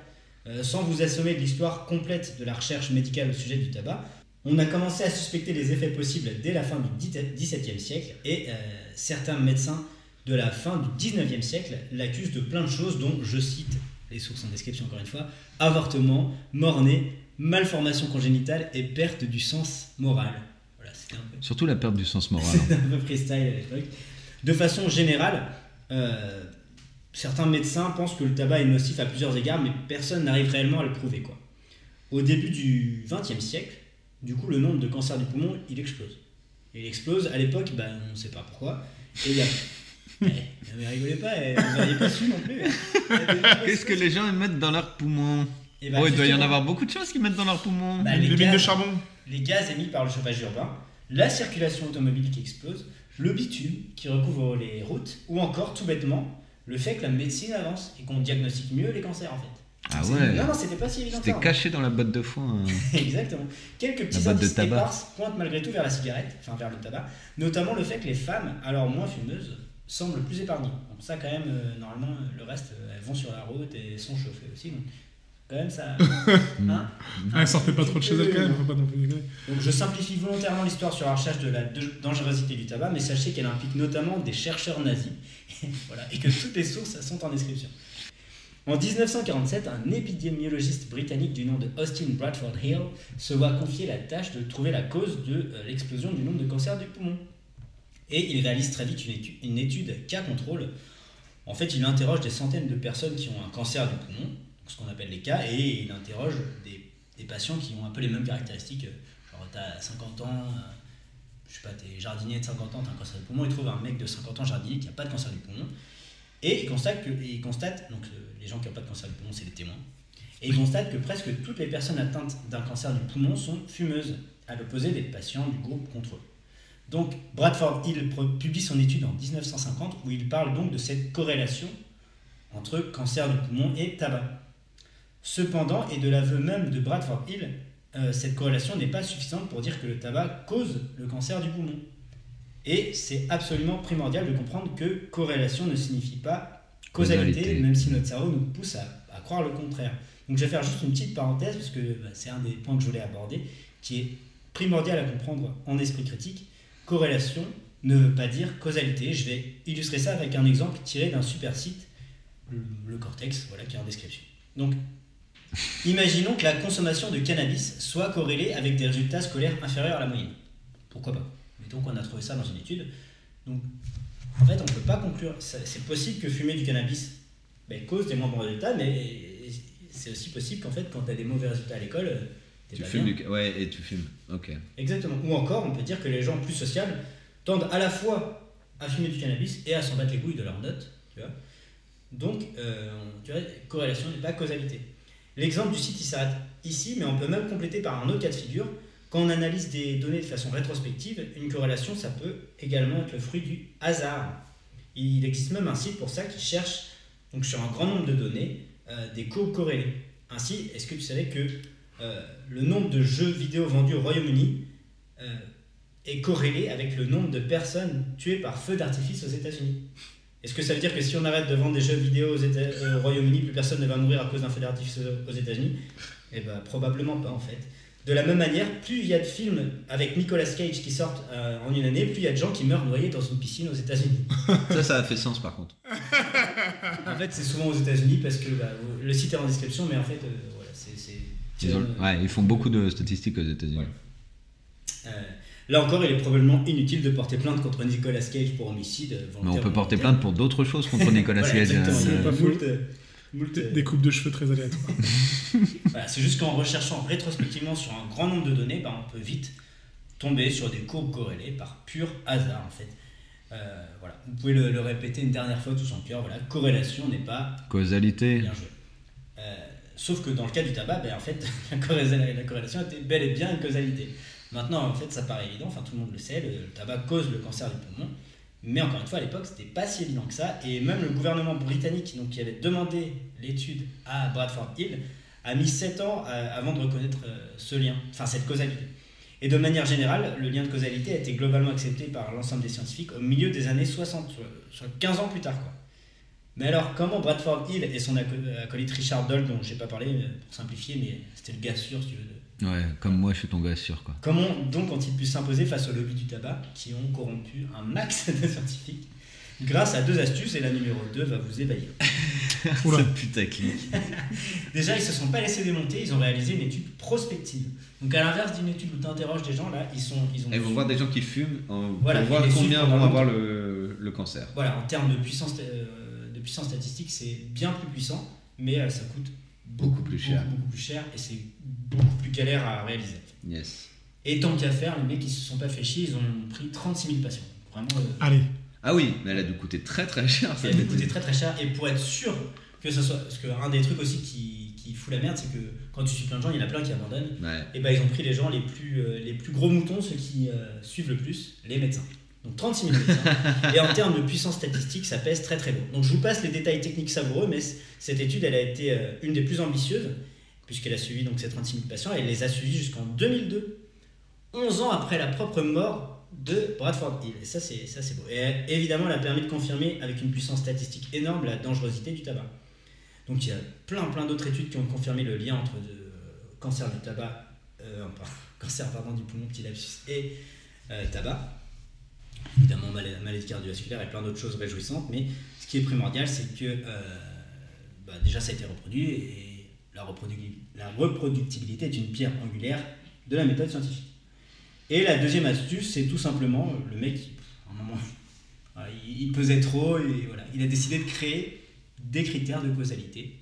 Euh, sans vous assommer de l'histoire complète de la recherche médicale au sujet du tabac, on a commencé à suspecter les effets possibles dès la fin du XVIIe siècle, et euh, certains médecins de la fin du XIXe siècle l'accusent de plein de choses, dont, je cite les sources en description encore une fois, avortement, mort-né, malformation congénitale et perte du sens moral. Voilà, un peu, Surtout la perte du sens moral. c'était un peu freestyle à l'époque. De façon générale, euh, certains médecins pensent que le tabac est nocif à plusieurs égards, mais personne n'arrive réellement à le prouver. Quoi. Au début du XXe siècle, du coup, le nombre de cancers du poumon, il explose. Il explose, à l'époque, ben, on ne sait pas pourquoi. Et il y a... Eh, mais rigolez pas, eh, vous n'auriez pas su non plus. Gens Qu'est-ce que les gens mettent dans leurs poumons Et ben, Oh, il doit y en avoir beaucoup de choses qu'ils mettent dans leurs poumons. Bah, Les de gaz, charbon. les gaz émis par le chauffage urbain, la circulation automobile qui explose, le bitume qui recouvre les routes, ou encore, tout bêtement, le fait que la médecine avance et qu'on diagnostique mieux les cancers en fait. Ah ouais. Non, non, c'était pas si évident. C'était ça, hein. caché dans la botte de foin. hein. Exactement. Quelques petits indices éparses pointent malgré tout vers la cigarette, enfin vers le tabac, notamment le fait que les femmes, alors moins fumeuses, semblent plus épargnées. Donc ça quand même, euh, normalement, le reste, euh, elles vont sur la route et sont chauffées aussi. Donc quand même ça... hein Ah, elle sortait pas trop de chez elle quand même, faut pas non plus déconner. Donc je simplifie volontairement l'histoire sur la recherche de la dangerosité du tabac, mais sachez qu'elle implique notamment des chercheurs nazis, voilà, et que toutes les sources sont en description. En 1947, un épidémiologiste britannique du nom de Austin Bradford Hill se voit confier la tâche de trouver la cause de euh, l'explosion du nombre de cancers du poumon. Et il réalise très vite une étude, une étude cas contrôle. En fait, il interroge des centaines de personnes qui ont un cancer du poumon, ce qu'on appelle les cas, et il interroge des, des patients qui ont un peu les mêmes caractéristiques. Genre, t'as 50 ans, euh, je sais pas, t'es jardinier de 50 ans, t'as un cancer du poumon, il trouve un mec de 50 ans jardinier qui n'a pas de cancer du poumon, et il constate que, il constate, donc euh, les gens qui n'ont pas de cancer du poumon, c'est les témoins, et il constate que presque toutes les personnes atteintes d'un cancer du poumon sont fumeuses, à l'opposé des patients du groupe contrôle. Donc, Bradford Hill publie son étude en 1950 où il parle donc de cette corrélation entre cancer du poumon et tabac. Cependant, et de l'aveu même de Bradford Hill, euh, cette corrélation n'est pas suffisante pour dire que le tabac cause le cancer du poumon. Et c'est absolument primordial de comprendre que corrélation ne signifie pas causalité, Causalité. même si notre cerveau nous pousse à, à croire le contraire. Donc je vais faire juste une petite parenthèse, parce que bah, c'est un des points que je voulais aborder, qui est primordial à comprendre en esprit critique. Corrélation ne veut pas dire causalité. Je vais illustrer ça avec un exemple tiré d'un super site, le, le Cortex, voilà, qui est en description. Donc, imaginons que la consommation de cannabis soit corrélée avec des résultats scolaires inférieurs à la moyenne. Pourquoi pas? Mettons qu'on a trouvé ça dans une étude. Donc, en fait, on ne peut pas conclure. C'est possible que fumer du cannabis ben, cause des moins bons résultats, mais c'est aussi possible qu'en fait, quand tu as des mauvais résultats à l'école, euh, Tu fumes bien. du... Ouais, et tu fumes. Ok. Exactement. Ou encore, on peut dire que les gens plus sociables tendent à la fois à fumer du cannabis et à s'en battre les couilles de leurs notes. Tu vois Donc, euh, on- tu vois, corrélation n'est pas causalité. L'exemple du site, il s'arrête ici, mais on peut même compléter par un autre cas de figure. Quand on analyse des données de façon rétrospective, une corrélation, ça peut également être le fruit du hasard. Il existe même un site pour ça qui cherche, donc sur un grand nombre de données, euh, des co-corrélés. Ainsi, est-ce que tu savais que euh, le nombre de jeux vidéo vendus au Royaume-Uni euh, est corrélé avec le nombre de personnes tuées par feu d'artifice aux États-Unis? Est-ce que ça veut dire que si on arrête de vendre des jeux vidéo aux euh, au Royaume-Uni, plus personne ne va mourir à cause d'un d'artifice aux États-Unis? Eh ben, probablement pas en fait. De la même manière, plus il y a de films avec Nicolas Cage qui sortent euh, en une année, plus il y a de gens qui meurent noyés dans une piscine aux États-Unis. Ça, ça a fait sens par contre. En fait, c'est souvent aux États-Unis parce que bah, le site est en description, mais en fait, euh, voilà, c'est. Ils, ont- ouais, ils font beaucoup de statistiques aux États-Unis. Ouais. euh, là encore, il est probablement inutile de porter plainte contre Nicolas Cage pour homicide. euh, Mais on peut porter plainte pour d'autres choses contre Nicolas Voilà, Cage. a pas faux. moult, euh, moult, Des, euh, des coupes de cheveux très aléatoires. Voilà, c'est juste qu'en recherchant rétrospectivement sur un grand nombre de données, bah, on peut vite tomber sur des courbes corrélées par pur hasard en fait. Euh, voilà. Vous pouvez le, le répéter une dernière fois tous en cœur, voilà, corrélation n'est pas Causalité. bien joué. Euh, sauf que dans le cas du tabac, ben, en fait, la corrélation, la corrélation était bel et bien une causalité. Maintenant, en fait, ça paraît évident, enfin tout le monde le sait, le, tabac cause le cancer du poumon. Mais encore une fois, à l'époque, c'était pas si évident que ça. Et même le gouvernement britannique, donc, qui avait demandé l'étude à Bradford Hill, a mis 7 ans euh, avant de reconnaître euh, ce lien, enfin cette causalité. Et de manière générale, le lien de causalité a été globalement accepté par l'ensemble des scientifiques au milieu des années 60, soit- soit 15 ans plus tard. Quoi. Mais alors, comment Bradford Hill et son aco- acolyte Richard Doll, dont j'ai pas parlé euh, pour simplifier, mais c'était le gars sûr, si tu veux, Ouais, comme moi, je suis ton gars sûr, quoi. Comment donc ont-ils pu s'imposer face au lobby du tabac qui ont corrompu un max de scientifiques Grâce à deux astuces, et la numéro 2 va vous ébahir. Oula. Ça putaclic. Déjà, ils se sont pas laissés démonter, ils ont réalisé une étude prospective. Donc, à l'inverse d'une étude où tu interroges des gens, là, ils, sont, ils ont. Ils vont voir des gens qui fument en- Voilà, pour voir combien vont avoir le cancer. Voilà, en termes de puissance, euh, de puissance statistique, c'est bien plus puissant, mais euh, ça coûte Beaucoup plus cher. Beaucoup, beaucoup plus cher, et c'est beaucoup plus galère à réaliser. Yes. Et tant qu'à faire, les mecs, ils se sont pas fait chier, ils ont pris 36 000 patients. Vraiment. euh, Allez, Ah oui, mais elle a dû coûter très très cher. Ça cette a dû coûter très très cher et pour être sûr que ça soit. Parce qu'un des trucs aussi qui, qui fout la merde, c'est que quand tu suis plein de gens, il y en a plein qui abandonnent. Ouais. Et ben ils ont pris les gens les plus, euh, les plus gros moutons, ceux qui euh, suivent le plus, les médecins. Donc 36 000 médecins. et en termes de puissance statistique, ça pèse très très lourd. Donc je vous passe les détails techniques savoureux, mais cette étude, elle a été euh, une des plus ambitieuses, puisqu'elle a suivi donc ces 36 000 patients, et elle les a suivis jusqu'en 2002, 11 ans après la propre mort de Bradford Hill. Et ça, c'est beau. Et euh, évidemment, elle a permis de confirmer avec une puissance statistique énorme la dangerosité du tabac. Donc il y a plein plein d'autres études qui ont confirmé le lien entre le cancer du tabac, euh, cancer pardon, du poumon, petit lapsus, et euh, tabac. Évidemment, mal- maladie cardiovasculaire et plein d'autres choses réjouissantes, mais ce qui est primordial, c'est que euh, bah, déjà ça a été reproduit et la, reproducti- la reproductibilité est une pierre angulaire de la méthode scientifique. Et la deuxième astuce, c'est tout simplement euh, le mec, à un moment, il, pesait trop et voilà, il a décidé de créer des critères de causalité.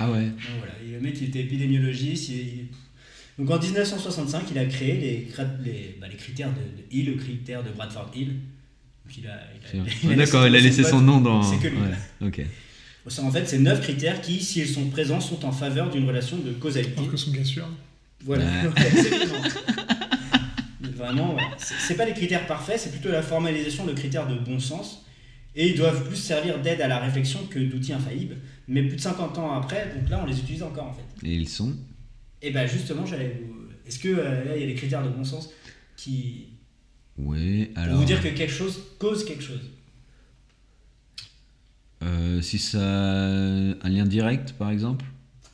Ah ouais. Donc voilà, et le mec il était épidémiologiste. il- Donc en 1965, il a créé les, les, bah, les critères de, de Hill, le critère de Bradford Hill. Donc il a, il a- il a D'accord, il a laissé son pote. nom dans. C'est que lui. Ouais, ok. En fait, c'est neuf critères qui, s'ils sont présents, sont en faveur d'une relation de causalité. alors que son gars sûr. Voilà, Ouais. Ouais. Mais Vraiment, voilà. c'est c'est pas des critères parfaits, c'est plutôt la formalisation de critères de bon sens. Et ils doivent plus servir d'aide à la réflexion que d'outils infaillibles. Mais plus de 50 ans après, donc là, on les utilise encore en fait. Et ils sont. Et ben justement, j'allais vous. Est-ce que euh, là, il y a des critères de bon sens qui. Oui, pour alors. vous dire que quelque chose cause quelque chose? Euh, si ça. a Un lien direct, par exemple?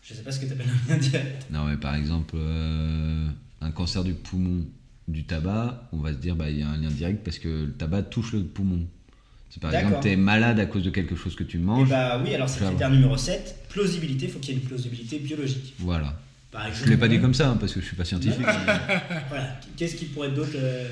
Je sais pas ce que tu appelles un lien direct. Non, mais par exemple, euh, un cancer du poumon du tabac, on va se dire, bah, il y a un lien direct parce que le tabac touche le poumon. Si par exemple, tu es malade à cause de quelque chose que tu Et manges, bah oui, alors c'est le critère numéro 7, plausibilité, il faut qu'il y ait une plausibilité biologique. voilà. Par Je exemple, l'ai pas dit comme ça hein, parce que je suis pas scientifique. mais- Voilà, qu'est-ce qui pourrait être d'autre euh,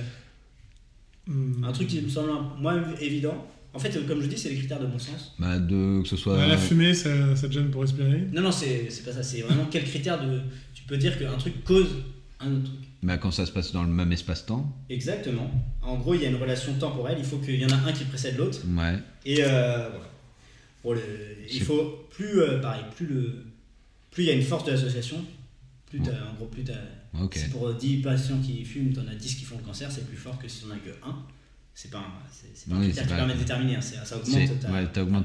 Hmm. Un truc qui me semble moins évident? En fait, euh, comme je dis, c'est les critères de bon sens. bah, de, que ce soit. La fumée, ça, ça te gêne pour respirer? Non, non, c'est c'est pas ça. C'est vraiment quel critère de. Tu peux dire qu'un truc cause un autre truc. bah, quand ça se passe dans le même espace-temps. Exactement. En gros, il y a une relation temporelle. Il faut qu'il y en a un qui précède l'autre. Ouais. Et euh, voilà. Le, il faut plus, euh, pareil, plus le, plus il y a une force de l'association, plus t'as, en gros, plus t'as, Ok. si pour 10 patients qui fument, t'en as 10 qui font le cancer, c'est plus fort que si t'en as que 1. C'est pas un, c'est, c'est pas un Oui, critère qui permet de déterminer, hein, c'est- ça augmente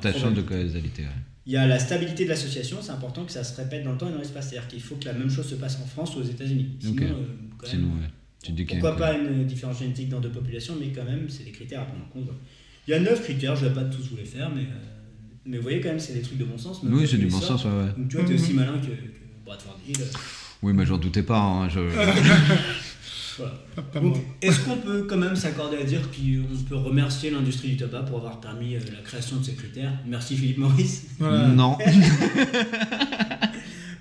ta, ouais, chance de causalité. ouais. Il y a la stabilité de l'association, c'est important que ça se répète dans le temps et dans l'espace. C'est-à-dire qu'il faut que la même chose se passe en France ou aux États-Unis. Sinon, Ok. euh, quand même, Sinon, ouais. Tu dis pourquoi pas une différence génétique dans deux populations, mais quand même, c'est des critères à prendre en compte. Il y a 9 critères, je ne vais pas tous vous les faire, mais, euh, mais vous voyez quand même, c'est des trucs de bon sens. Oui, c'est du bon sens, ouais, ouais. Donc tu vois, tu es aussi Mhm. malin que, que- Bradford Hill. Oui, mais j'en doutais pas. hein, je- Donc, est-ce qu'on peut quand même s'accorder à dire qu'on peut remercier l'industrie du tabac pour avoir permis euh, la création de ces critères? Merci Philippe Maurice. Voilà. Non.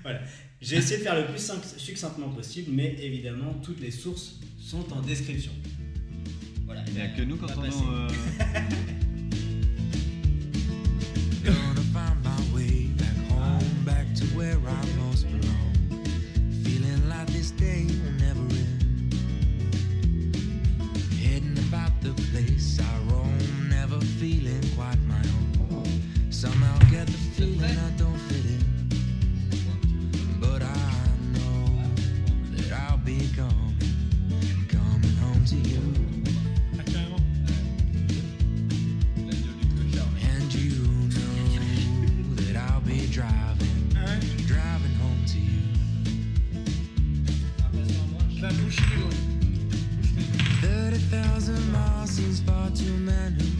Voilà. J'ai essayé de faire le plus succ- succinctement possible, mais évidemment, toutes les sources sont en description. Voilà. Il n'y a que nous quand on thousand miles seems far too many.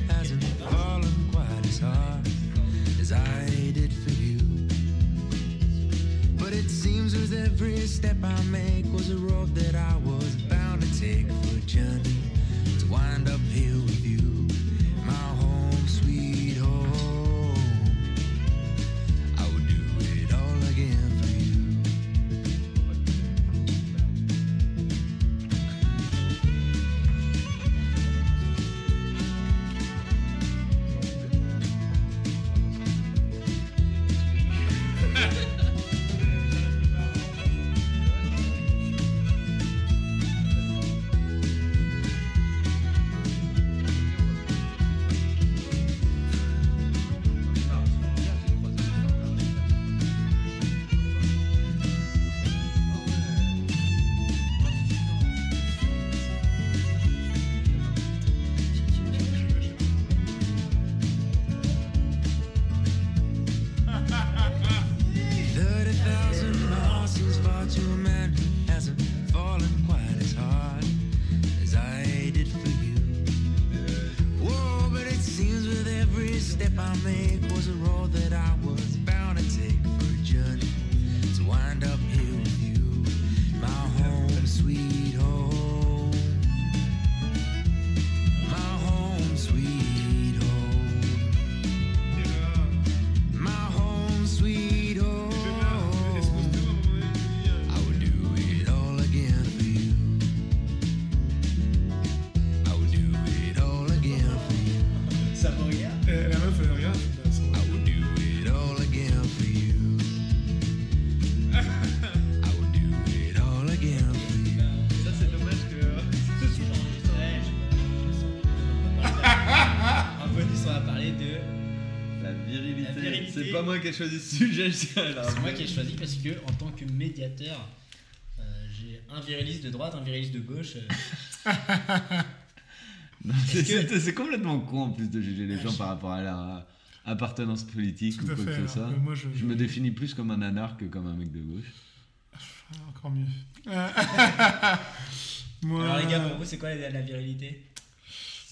Moi qui ai choisi ce sujet, je tiens là. C'est moi qui ai choisi parce que, en tant que médiateur, euh, j'ai un viriliste de droite, un viriliste de gauche. euh, c'est- que- complètement con en plus de juger les gens par rapport à leur appartenance politique Tout ou quoi fait. que ce alors soit. moi, je, Je me définis plus comme un anarque que comme un mec de gauche. Ah, encore mieux. Euh, moi, Alors, les gars, pour vous, c'est quoi la, la virilité?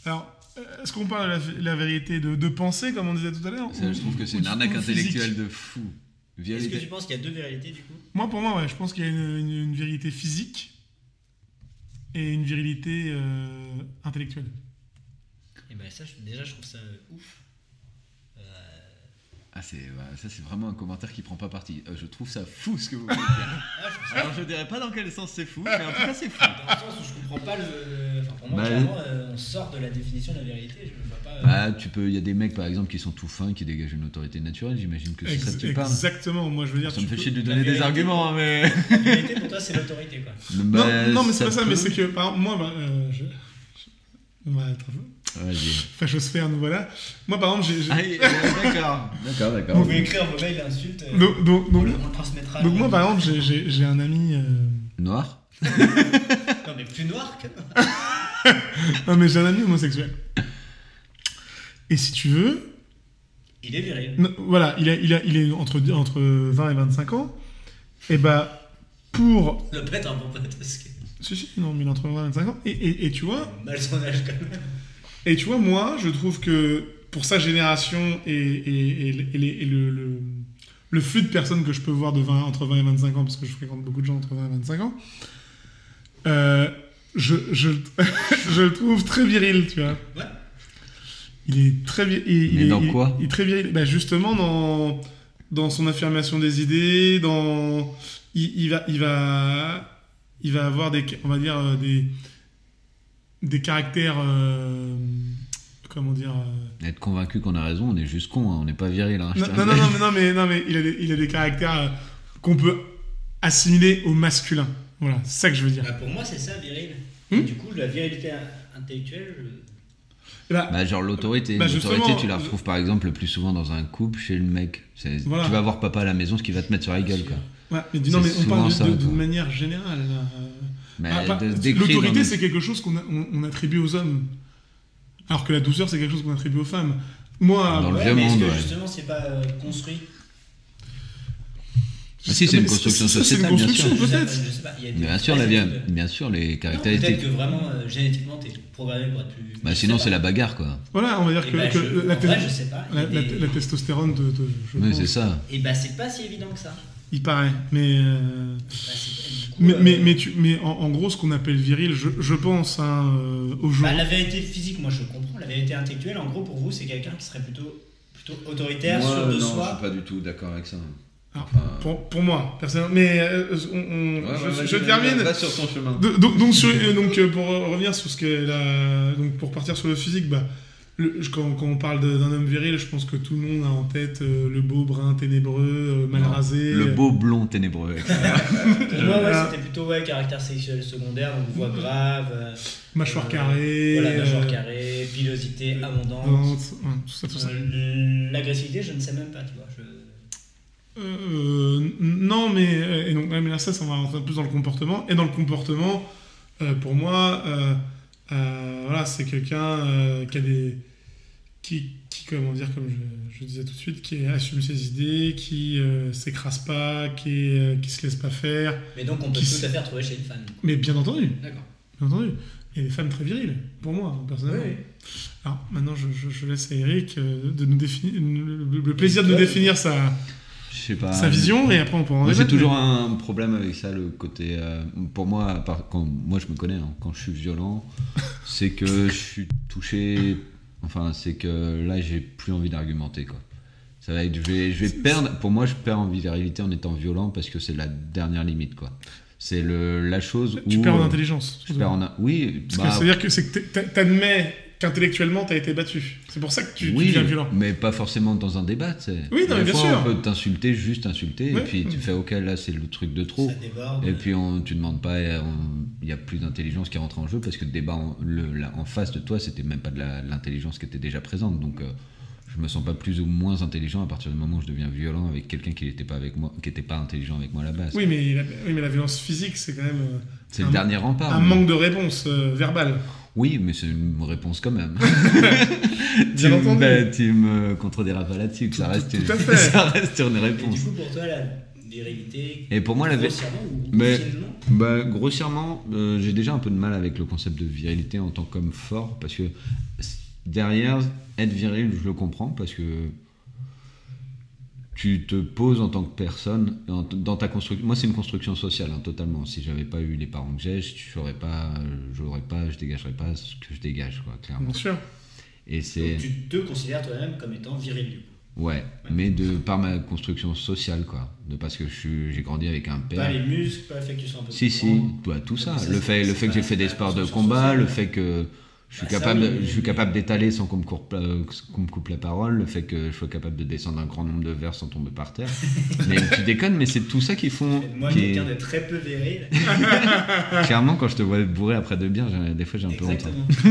Alors, euh, est-ce qu'on parle de la, vérité de, de penser, comme on disait tout à l'heure je trouve que c'est une arnaque intellectuelle de fou. Est-ce que tu penses qu'il y a deux vérités du coup? Moi, pour moi, ouais, je pense qu'il y a une, une- une vérité physique et une virilité euh, intellectuelle. Et ben ça, je- déjà, je trouve ça euh, ouf. Ah, c'est, ouais, ça, c'est vraiment un commentaire qui prend pas parti. Euh, je trouve ça fou ce que vous voulez dire. ah, ça Alors, je dirais pas dans quel sens c'est fou, mais en tout cas, c'est fou. dans le sens où je comprends pas le. Enfin, pour moi, Bah, clairement, euh, on sort de la définition de la vérité. Je ne vois pas. euh, Bah, tu peux, il y a des mecs par exemple qui sont tout fins, qui dégagent une autorité naturelle. J'imagine que c'est ça Ex- que tu parles. exactement, moi je veux dire. Ça tu me fait peux- chier de lui donner des arguments, hein, mais. La vérité pour toi, c'est l'autorité quoi. Bah, non, non, mais c'est pas ça, peut. mais c'est que, par exemple, moi, bah, euh, je... on fachosphère, nous voilà. Moi, par exemple, j'ai. Ah, euh, d'accord, d'accord, Vous d'accord. pouvez écrire vos mails d'insultes. euh, Donc, donc, on, donc, le, on le transmettra. donc moi, par exemple, j'ai- j'ai j'ai un ami. euh, Noir Non, mais plus noir que. Non, mais j'ai un ami homosexuel. Et si tu veux, Il est viril. non, voilà, il, a, il, a, il est entre, entre 20 et 25 ans. Et bah, pour. Le peut être un bon pote parce que. Si, si, non, mais il est entre 20 et 25 ans. Et, et, et tu vois, Mal son âge quand même. Et tu vois, moi, je trouve que pour sa génération et, et, et, et les- et le, le- le flux de personnes que je peux voir de 20, entre 20 et 25 ans, parce que je fréquente beaucoup de gens entre 20 et 25 ans, euh, je, je, je le trouve très viril, tu vois. Ouais. Il est très viril. Il, Mais il dans il- quoi Il est très viril. Bah, justement, dans, dans son affirmation des idées, dans. Il, il va, il, va, il va avoir des. On va dire euh, des. Des caractères. euh, comment dire. euh, Être convaincu qu'on a raison, on est juste con, hein, on n'est pas viril. Hein, non, non, non, mais, non, mais, non, mais il, a des, il a des caractères euh, qu'on peut assimiler au masculin. Voilà, c'est ça que je veux dire. Bah, pour moi, c'est ça, viril. Hmm Et du coup, la virilité in- intellectuelle. je- bah, Bah, genre l'autorité. Bah, l'autorité, tu la retrouves par exemple le plus souvent dans un couple chez le mec. Voilà. Tu vas voir papa à la maison, ce qui va te mettre sur la gueule. Quoi. ouais, mais non, mais C'est on parle souvent de- ça, de- d'une manière générale. là. Mais Ah, bah, de- L'autorité, c'est quelque chose qu'on a- on, on attribue aux hommes. Alors que la douceur, c'est quelque chose qu'on attribue aux femmes. Moi, Dans le Ouais, vieux mais est-ce monde, que ouais. justement, c'est pas euh, construit Ah, si, c'est une construction sociétale, une bien construction, sûr. Peut-être. Bien sûr, la c'est bien, sûr, les Non, Peut-être caractéristiques. que vraiment, euh, génétiquement, t'es programmé pour être plus. Bah, sinon, c'est la bagarre, quoi. Voilà, on va dire Eh que, bah, que je- la, en vrai, te- je sais pas. il y la, a la- des- la testostérone, te, te- je Oui, pense, c'est ça. Et bah, c'est pas si évident que ça. Il paraît. Mais, euh, Bah, mais, euh, mais, mais, tu, mais en, en gros, ce qu'on appelle viril, je, je pense hein, euh, bah, la vérité physique, moi je comprends. La vérité intellectuelle, en gros, pour vous, c'est quelqu'un qui serait plutôt, plutôt autoritaire, sûr de soi. pas du tout d'accord avec ça. Alors, Enfin, pour, pour moi, personnellement. Mais euh, on- on- ouais, je, ouais, je termine. Sur ton chemin. De- donc, donc, sur- euh, donc, euh, pour euh, revenir sur ce qu'est la, donc pour partir sur le physique, bah, le- quand, quand on parle d'un homme viril, je pense que tout le monde a en tête euh, le beau brun ténébreux, euh, mal Non, rasé. Le beau blond ténébreux. Moi, ouais, c'était plutôt ouais, caractère sexuel secondaire, donc voix grave. euh, mâchoire euh, carrée. Voilà, mâchoire carrée, pilosité abondante. dente, ouais, tout ça, tout ça. Euh, L'agressivité, je ne sais même pas, tu vois. Je... Euh, non, mais, et donc, mais là, ça, ça, on va rentrer un peu plus dans le comportement. Et dans le comportement, euh, pour moi, euh, euh, voilà, c'est quelqu'un euh, qui a des. Qui, qui, comment dire, comme je, je disais tout de suite, qui assume ses idées, qui euh, s'écrase pas, qui, euh, qui se laisse pas faire. Mais donc, on peut tout s- à fait retrouver chez une femme. Mais bien entendu, D'accord. bien entendu. Et des femmes très viriles, pour moi, personnellement. Alors, maintenant, je, je- je laisse à Eric de nous définir, le, plaisir de nous définir sa, Je sais pas. sa vision, et après, on pourra en j'ai toujours mais- un problème avec ça, le côté. euh, pour moi, quand, moi je me connais, hein, quand je suis violent, c'est que je suis touché. Enfin, c'est que là, j'ai plus envie d'argumenter, quoi. Ça va être, je vais, je vais perdre. Pour moi, je perds en virilité en étant violent parce que c'est la dernière limite, quoi. C'est le, la chose où. Tu perds en intelligence. Je perds en. Oui, Parce bah, que c'est-à-dire que c'est que t'a- t'admets qu'intellectuellement t'as été battu. C'est pour ça que tu, tu oui, deviens violent. mais pas forcément dans un débat, tu sais. Oui, non, mais Des bien fois, sûr. on peut t'insulter, juste insulter, Ouais. et puis tu fais, ok, là, c'est le truc de trop. Ça déborde. Et puis on, tu demandes pas, on- il n'y a plus d'intelligence qui rentre en jeu parce que le débat en, le- la- en face de toi, c'était même pas de l'intelligence qui était déjà présente. Donc euh, je me sens pas plus ou moins intelligent à partir du moment où je deviens violent avec quelqu'un qui n'était pas avec moi, qui était pas intelligent avec moi à la base. Oui mais, la, oui, mais la violence physique, c'est quand même euh, c'est le dernier rempart. un mais- manque de réponse euh, verbale. Oui, mais c'est une réponse quand même. Bien tu, entendu. me- tu me contrediras pas là-dessus, que ça reste, tout une, à fait. ça reste une Et réponse. du coup, pour toi, la virilité. Et pour moi, la, ou Mais- Bah, grossièrement, euh, j'ai déjà un peu de mal avec le concept de virilité en tant qu'homme fort, parce que derrière, être viril, je le comprends, parce que tu te poses en tant que personne dans, ta construction. Moi, c'est une construction sociale, hein, totalement. Si j'avais pas eu les parents que j'ai, je n'aurais pas, j'aurais pas, je dégagerais pas ce que je dégage, quoi, clairement. Bien sûr. Et c'est Donc, tu te considères toi-même comme étant viril, du coup. ouais, mais de par ma construction sociale, quoi, de parce que j'ai grandi avec un père. Pas les muscles, pas le fait que tu sois un peu Si, plus si, bah, tout ça. Le fait, le c'est fait que j'ai fait des sports de combat, sociale. le fait que je suis Bah, ça, capable, oui, je suis capable d'étaler sans qu'on me, courbe, euh, me coupe la parole, le fait que je sois capable de descendre un grand nombre de verres sans tomber par terre. mais tu déconnes, mais c'est tout ça qui font. Moi, qui quelqu'un est- de très peu viril. Clairement, quand je te vois bourré après deux bières, des fois j'ai un peu honte. hein.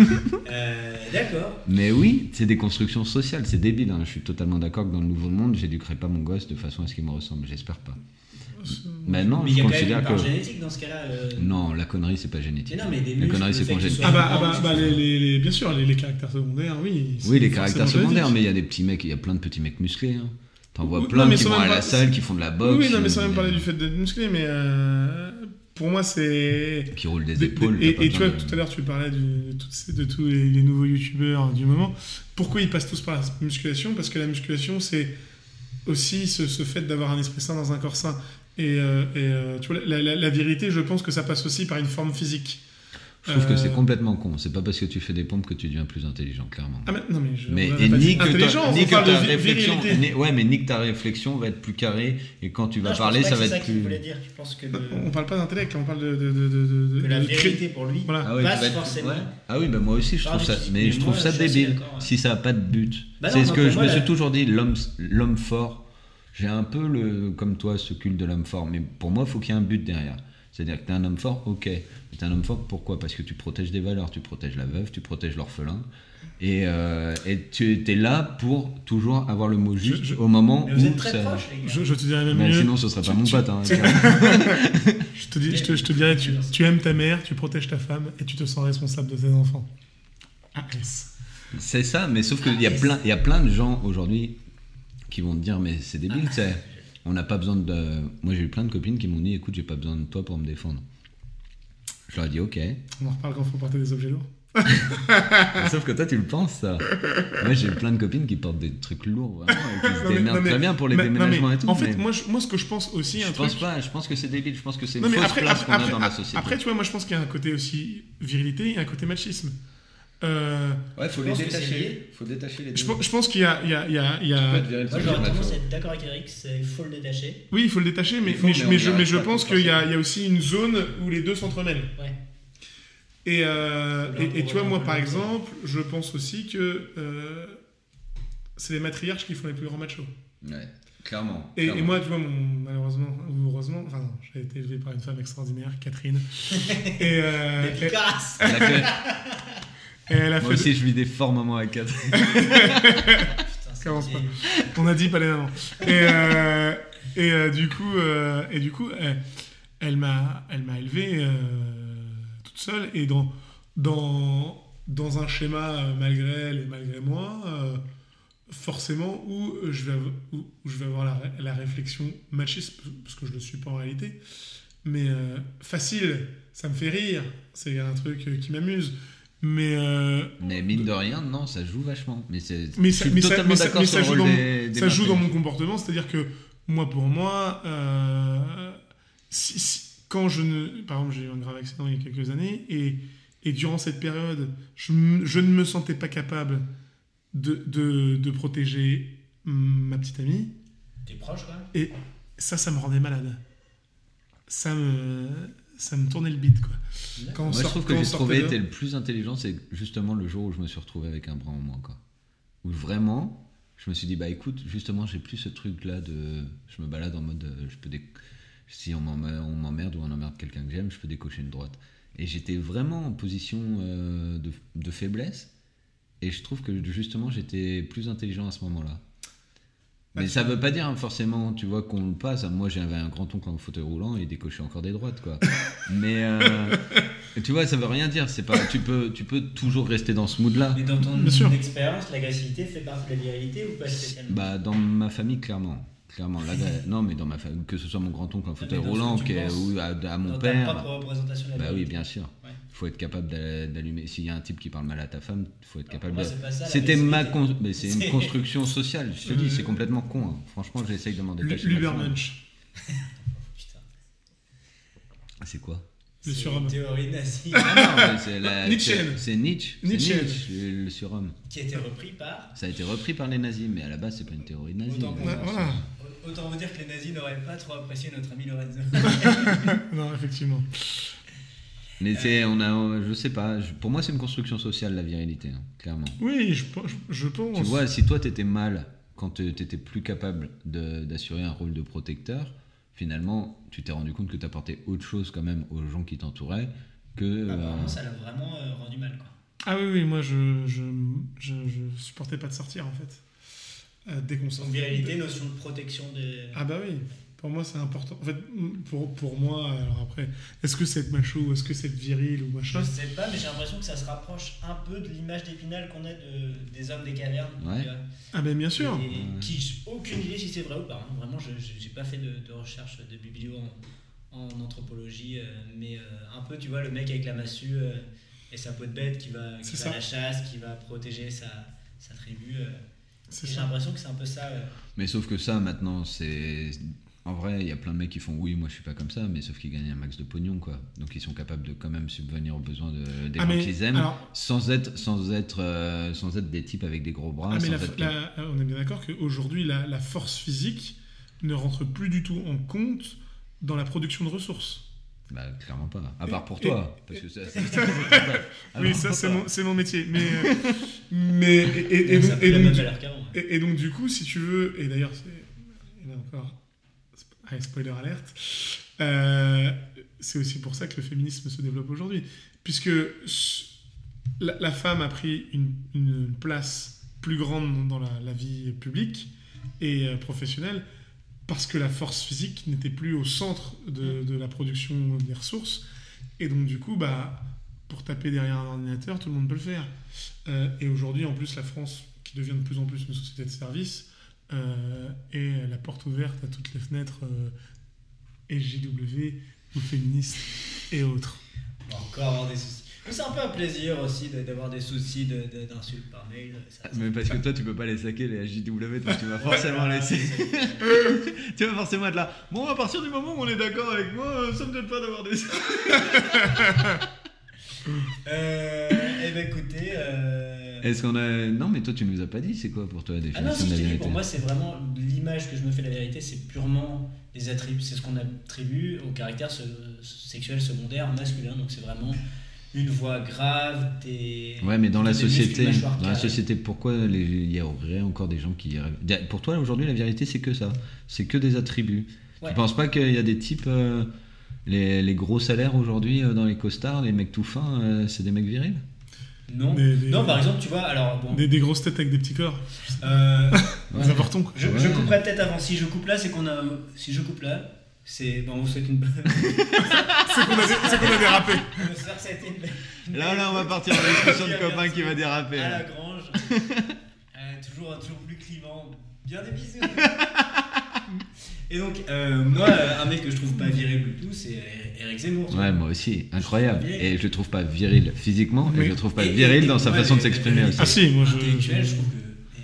Euh, D'accord. Mais oui, c'est des constructions sociales, c'est débile. hein. Je suis totalement d'accord que dans le nouveau monde, j'éduquerai pas mon gosse de façon à ce qu'il me ressemble. J'espère pas. Mais il y je a quand même une part que. génétique dans ce cas-là. euh. Non, la connerie, c'est pas génétique. Mais non, mais des la muscles, connerie, c'est congénital. Ah bah, ah bah, bah, sois- les, les- les- bien sûr, les, les caractères secondaires, oui. Oui, les caractères secondaires, mais il y a des petits mecs, il y a plein de petits mecs musclés. Hein. T'en vois Oui, plein non, mais qui sans vont à la salle, qui font de la boxe. Oui, non, mais sans euh, même parler du fait d'être musclé, mais euh, pour moi, c'est. Qui roulent des épaules. des- et, et tu vois, de- tout à l'heure, tu parlais de, tous les, les nouveaux youtubeurs du moment. Pourquoi ils passent tous par la musculation? Parce que la musculation, c'est aussi ce, ce fait d'avoir un esprit sain dans un corps sain. Et, euh, et, euh, tu vois, la, la- la virilité, je pense que ça passe aussi par une forme physique. Je trouve que Euh, c'est complètement con. C'est pas parce que tu fais des pompes que tu deviens plus intelligent, clairement. Ah, mais, non, mais je. Mais et pas dit ni que, intelligent, ta, ta réflexion, ni- ouais, mais ni que ta réflexion va être plus carrée et quand tu vas Non, parler, ça va être qu'il plus. dire. Je pense que, le- On parle pas d'intellect, on parle de. de, de, de, de- que la de cré- vérité pour lui Voilà. Ah passe être- forcément. ouais. Ah oui, bah moi aussi je trouve ça, mais mais je moi, trouve ça débile si ça a pas de but. Bah c'est ce que je me suis toujours dit, l'homme, l'homme fort. J'ai un peu le, comme toi, ce culte de l'homme fort, mais pour moi, il faut qu'il y ait un but derrière. C'est-à-dire que tu es un homme fort, ok. Mais tu es un homme fort, pourquoi? Parce que tu protèges des valeurs, tu protèges la veuve, tu protèges l'orphelin. Et, euh, et tu es là pour toujours avoir le mot juste je- au moment Mais vous où êtes très ça- proches, les gars. Je, je te dirais même Mais mieux. sinon, ce serait pas Tu- mon pote. hein. Je te, dis, je te, je te dirais, tu, tu aimes ta mère, tu protèges ta femme et tu te sens responsable de tes enfants. AS. C'est ça, mais sauf qu'il y, a plein- il y a plein de gens aujourd'hui qui vont te dire mais c'est débile, tu sais. On n'a pas besoin de. Moi j'ai eu plein de copines qui m'ont dit écoute, j'ai pas besoin de toi pour me défendre. Je leur ai dit ok. On en reparle quand faut porter des objets lourds. Sauf que toi tu le penses ça. Moi j'ai eu plein de copines qui portent des trucs lourds vraiment, et qui se mais- démerdent mais- très bien pour les mais- déménagements et tout. En fait, moi, je- moi, ce que je pense aussi, je un pense truc. pas, je pense que c'est débile, je pense que c'est une fausse après, place qu'on a dans la société. après, tu vois, moi, je pense qu'il y a un côté aussi virilité et un côté machisme. Euh, ouais, faut les détacher. lié. Faut détacher les deux. je, pense- je pense qu'il y a, il y a, il y a, il y Moi, j'aurais tendance à être d'accord avec Eric, il faut le détacher. Oui, il faut le détacher, mais, faut, mais, mais mais je, mais je pense qu'il y, a- il y a aussi une zone où les deux s'entremêlent. Ouais. Et, euh, et, et tu vois, moi, par le- exemple, je pense aussi que euh, c'est les matriarches qui font les plus grands machos. Ouais, clairement. Et, moi, tu vois, mon, malheureusement, ou heureusement, enfin, j'ai été élevé par une femme extraordinaire, Catherine. et, euh, et- et elle a Moi fait. aussi, je vis des forts moments. Putain, c'est Commence des- On a dit pas les mamans. Et, euh, et euh, du coup, euh, et du coup, elle, elle m'a, elle m'a élevé euh, toute seule et dans dans dans un schéma euh, malgré elle et malgré moi, euh, forcément où je vais où, où je vais avoir la, la réflexion machiste parce que je le suis pas en réalité, mais euh, facile, ça me fait rire, c'est un truc euh, qui m'amuse, mais euh, Mais mine de rien, non, ça joue vachement. Mais mais je ça, suis mais ça- totalement mais ça- d'accord mais sur ça le joue rôle dans mon- des, des ça joue dans mon comportement, c'est-à-dire que moi, pour moi, euh, si- si- quand je ne, par exemple, j'ai eu un grave accident il y a quelques années et, et durant cette période, je, ne me sentais pas capable de, de, de protéger ma petite amie. T'es proche, quoi Et ça, ça me rendait malade. Ça me, ça me tournait le bide, quoi. Quand on Moi, je trouve que j'ai trouvé été le plus intelligent, c'est justement le jour où je me suis retrouvé avec un bras en moins, quoi. Où vraiment, je me suis dit, bah écoute, justement, j'ai plus ce truc-là de. Je me balade en mode. euh, Je peux dé- Si on m'emmerde on m'emmerde ou on emmerde quelqu'un que j'aime, je peux décocher une droite. Et j'étais vraiment en position euh, de, de faiblesse. Et je trouve que justement, j'étais plus intelligent à ce moment-là. Mais ça veut pas dire hein, forcément, tu vois, qu'on le passe. Moi, j'avais un grand-oncle en fauteuil roulant et il décochait encore des droites, quoi. Mais euh, tu vois, ça veut rien dire. C'est pas, tu peux, tu peux toujours rester dans ce mood-là. Mais dans ton Bien sûr. expérience, l'agressivité fait partie de la virilité ou pas spécialement? Bah, dans ma famille, clairement, clairement. Là, non, mais dans ma famille, que ce soit mon grand-oncle en fauteuil dans ce roulant, qui est- ou à, à mon Dans père. ta propre représentation de la Bah oui, virilité. bien sûr. Faut être capable d'a- d'allumer. S'il y a un type qui parle mal à ta femme, il faut être capable de. C'était ma l'agressivité. con- mais c'est une construction sociale. Je te dis, Euh, c'est complètement con. hein. Franchement, j'essaye de m'en détacher. L'Ubermensch. Putain. Ah, C'est quoi? Le C'est surhomme. une théorie nazie Ah non, mais c'est la- Nietzsche. c'est- C'est Nietzsche. C'est Nietzsche. Nietzsche, le surhomme. qui a été repris par. Ça a été repris par les nazis, mais à la base, c'est pas une théorie nazie. Autant Ouais, voilà. Autant vous dire que les nazis n'auraient pas trop apprécié notre ami Lorenzo. Non, effectivement. Mais c'est, on a, je sais pas. je- pour moi, c'est une construction sociale la virilité, hein, clairement. Oui, je, pense- je pense. Tu vois, si toi t'étais mal quand t'étais plus capable d'assurer un rôle de protecteur, finalement, tu t'es rendu compte que t'apportais autre chose quand même aux gens qui t'entouraient que. Ah, euh, Apparemment, ça l'a vraiment euh, rendu mal. Quoi. Ah oui, oui, moi je, je, je, je supportais pas de sortir en fait. Euh, dès qu'on Donc, sortait. virilité, notion de protection des. Ah bah oui, pour moi c'est important. En fait, pour, pour moi, alors après, est-ce que c'est être macho ou est-ce que c'est être viril ou machin Je sais pas, mais j'ai l'impression que ça se rapproche un peu de l'image d'épinal qu'on a de, des hommes des cavernes. Ouais. Ah ben bien sûr. Et Ouais. qui, j'ai aucune idée si c'est vrai ou pas. hein. Vraiment, je j'ai pas fait de, de recherche de biblio en, en anthropologie, euh, mais euh, un peu, tu vois, le mec avec la massue euh, et sa peau de bête qui va, qui va à la chasse, qui va protéger sa, sa tribu. euh. J'ai l'impression que c'est un peu ça. Mais sauf que ça, maintenant, c'est. En vrai, il y a plein de mecs qui font oui, moi je suis pas comme ça, mais sauf qu'ils gagnent un max de pognon, quoi. Donc ils sont capables de quand même subvenir aux besoins de, des Ah, gens qu'ils aiment, alors- sans être, sans être, euh, sans être des types avec des gros bras. Ah, mais sans la- être- la- on est bien d'accord qu'aujourd'hui, la, la force physique ne rentre plus du tout en compte dans la production de ressources. Bah, clairement pas. À part pour et- toi, parce que ça. ça- oui, ça, c'est mon, métier. Mais, euh, mais et, et- et donc, du- valeur qu'avant. ouais. Et, et donc, du coup, si tu veux, et d'ailleurs, c'est. Et là encore, spoiler alerte, euh, c'est aussi pour ça que le féminisme se développe aujourd'hui. Puisque la, femme a pris une, place plus grande dans la, vie publique et euh, professionnelle parce que la force physique n'était plus au centre de, de la production des ressources. Et donc, du coup, bah, pour taper derrière un ordinateur, tout le monde peut le faire. Euh, et aujourd'hui, en plus, la France, qui devient de plus en plus une société de services, euh, est la porte ouverte à toutes les fenêtres euh, SJW ou féministes et autres. On va encore avoir des soucis. C'est un peu un plaisir aussi d'avoir des soucis de- de- d'insultes par mail. Ça- Mais parce que toi, tu peux pas les saquer, les JW, donc tu vas forcément Ouais, laisser. tu vas forcément être là. Bon, à partir du moment où on est d'accord avec moi, euh, ça me donne pas d'avoir des. Euh, eh ben écoutez. euh, Est-ce qu'on a. Non, mais toi, tu nous as pas dit, c'est quoi pour toi la Ah non, définition si de la vérité? pour moi, c'est vraiment l'image que je me fais de la vérité, c'est purement des attributs, c'est ce qu'on attribue au caractère se- sexuel secondaire masculin. Donc c'est vraiment une voix grave, des. Ouais, mais dans la société, dans la société, pourquoi les- il y aurait encore des gens qui. Pour toi, aujourd'hui, la vérité, c'est que ça. C'est que des attributs. Ouais. Tu penses pas qu'il y a des types. euh, les, les gros salaires aujourd'hui euh, dans les costards, les mecs tout fins, euh, c'est des mecs virils? Non. Des- des- non, par exemple, tu vois, alors bon. Des, des grosses têtes avec des petits corps, euh, des avortons. quoi. je, Ouais. je couperai peut-être avant. Si je coupe là, c'est qu'on a. Si je coupe là, c'est. Bon, on vous souhaite une bonne. C'est qu'on a, qu'on a dérapé. J'espère que ça a été une. Là, là, on va partir en discussion de copains qui va déraper. À la grange. Euh, toujours, toujours plus clivant. Bien des bisous. Et donc, euh, moi, euh, un mec que je trouve pas viril du tout, c'est Eric Zemmour. vois. Ouais, moi aussi, incroyable. Et je le trouve pas viril physiquement, et Oui. je le trouve pas Et- viril et- dans sa ouais, façon de et- s'exprimer et- aussi. Ah si, moi je. Intellectuel, je- je trouve que.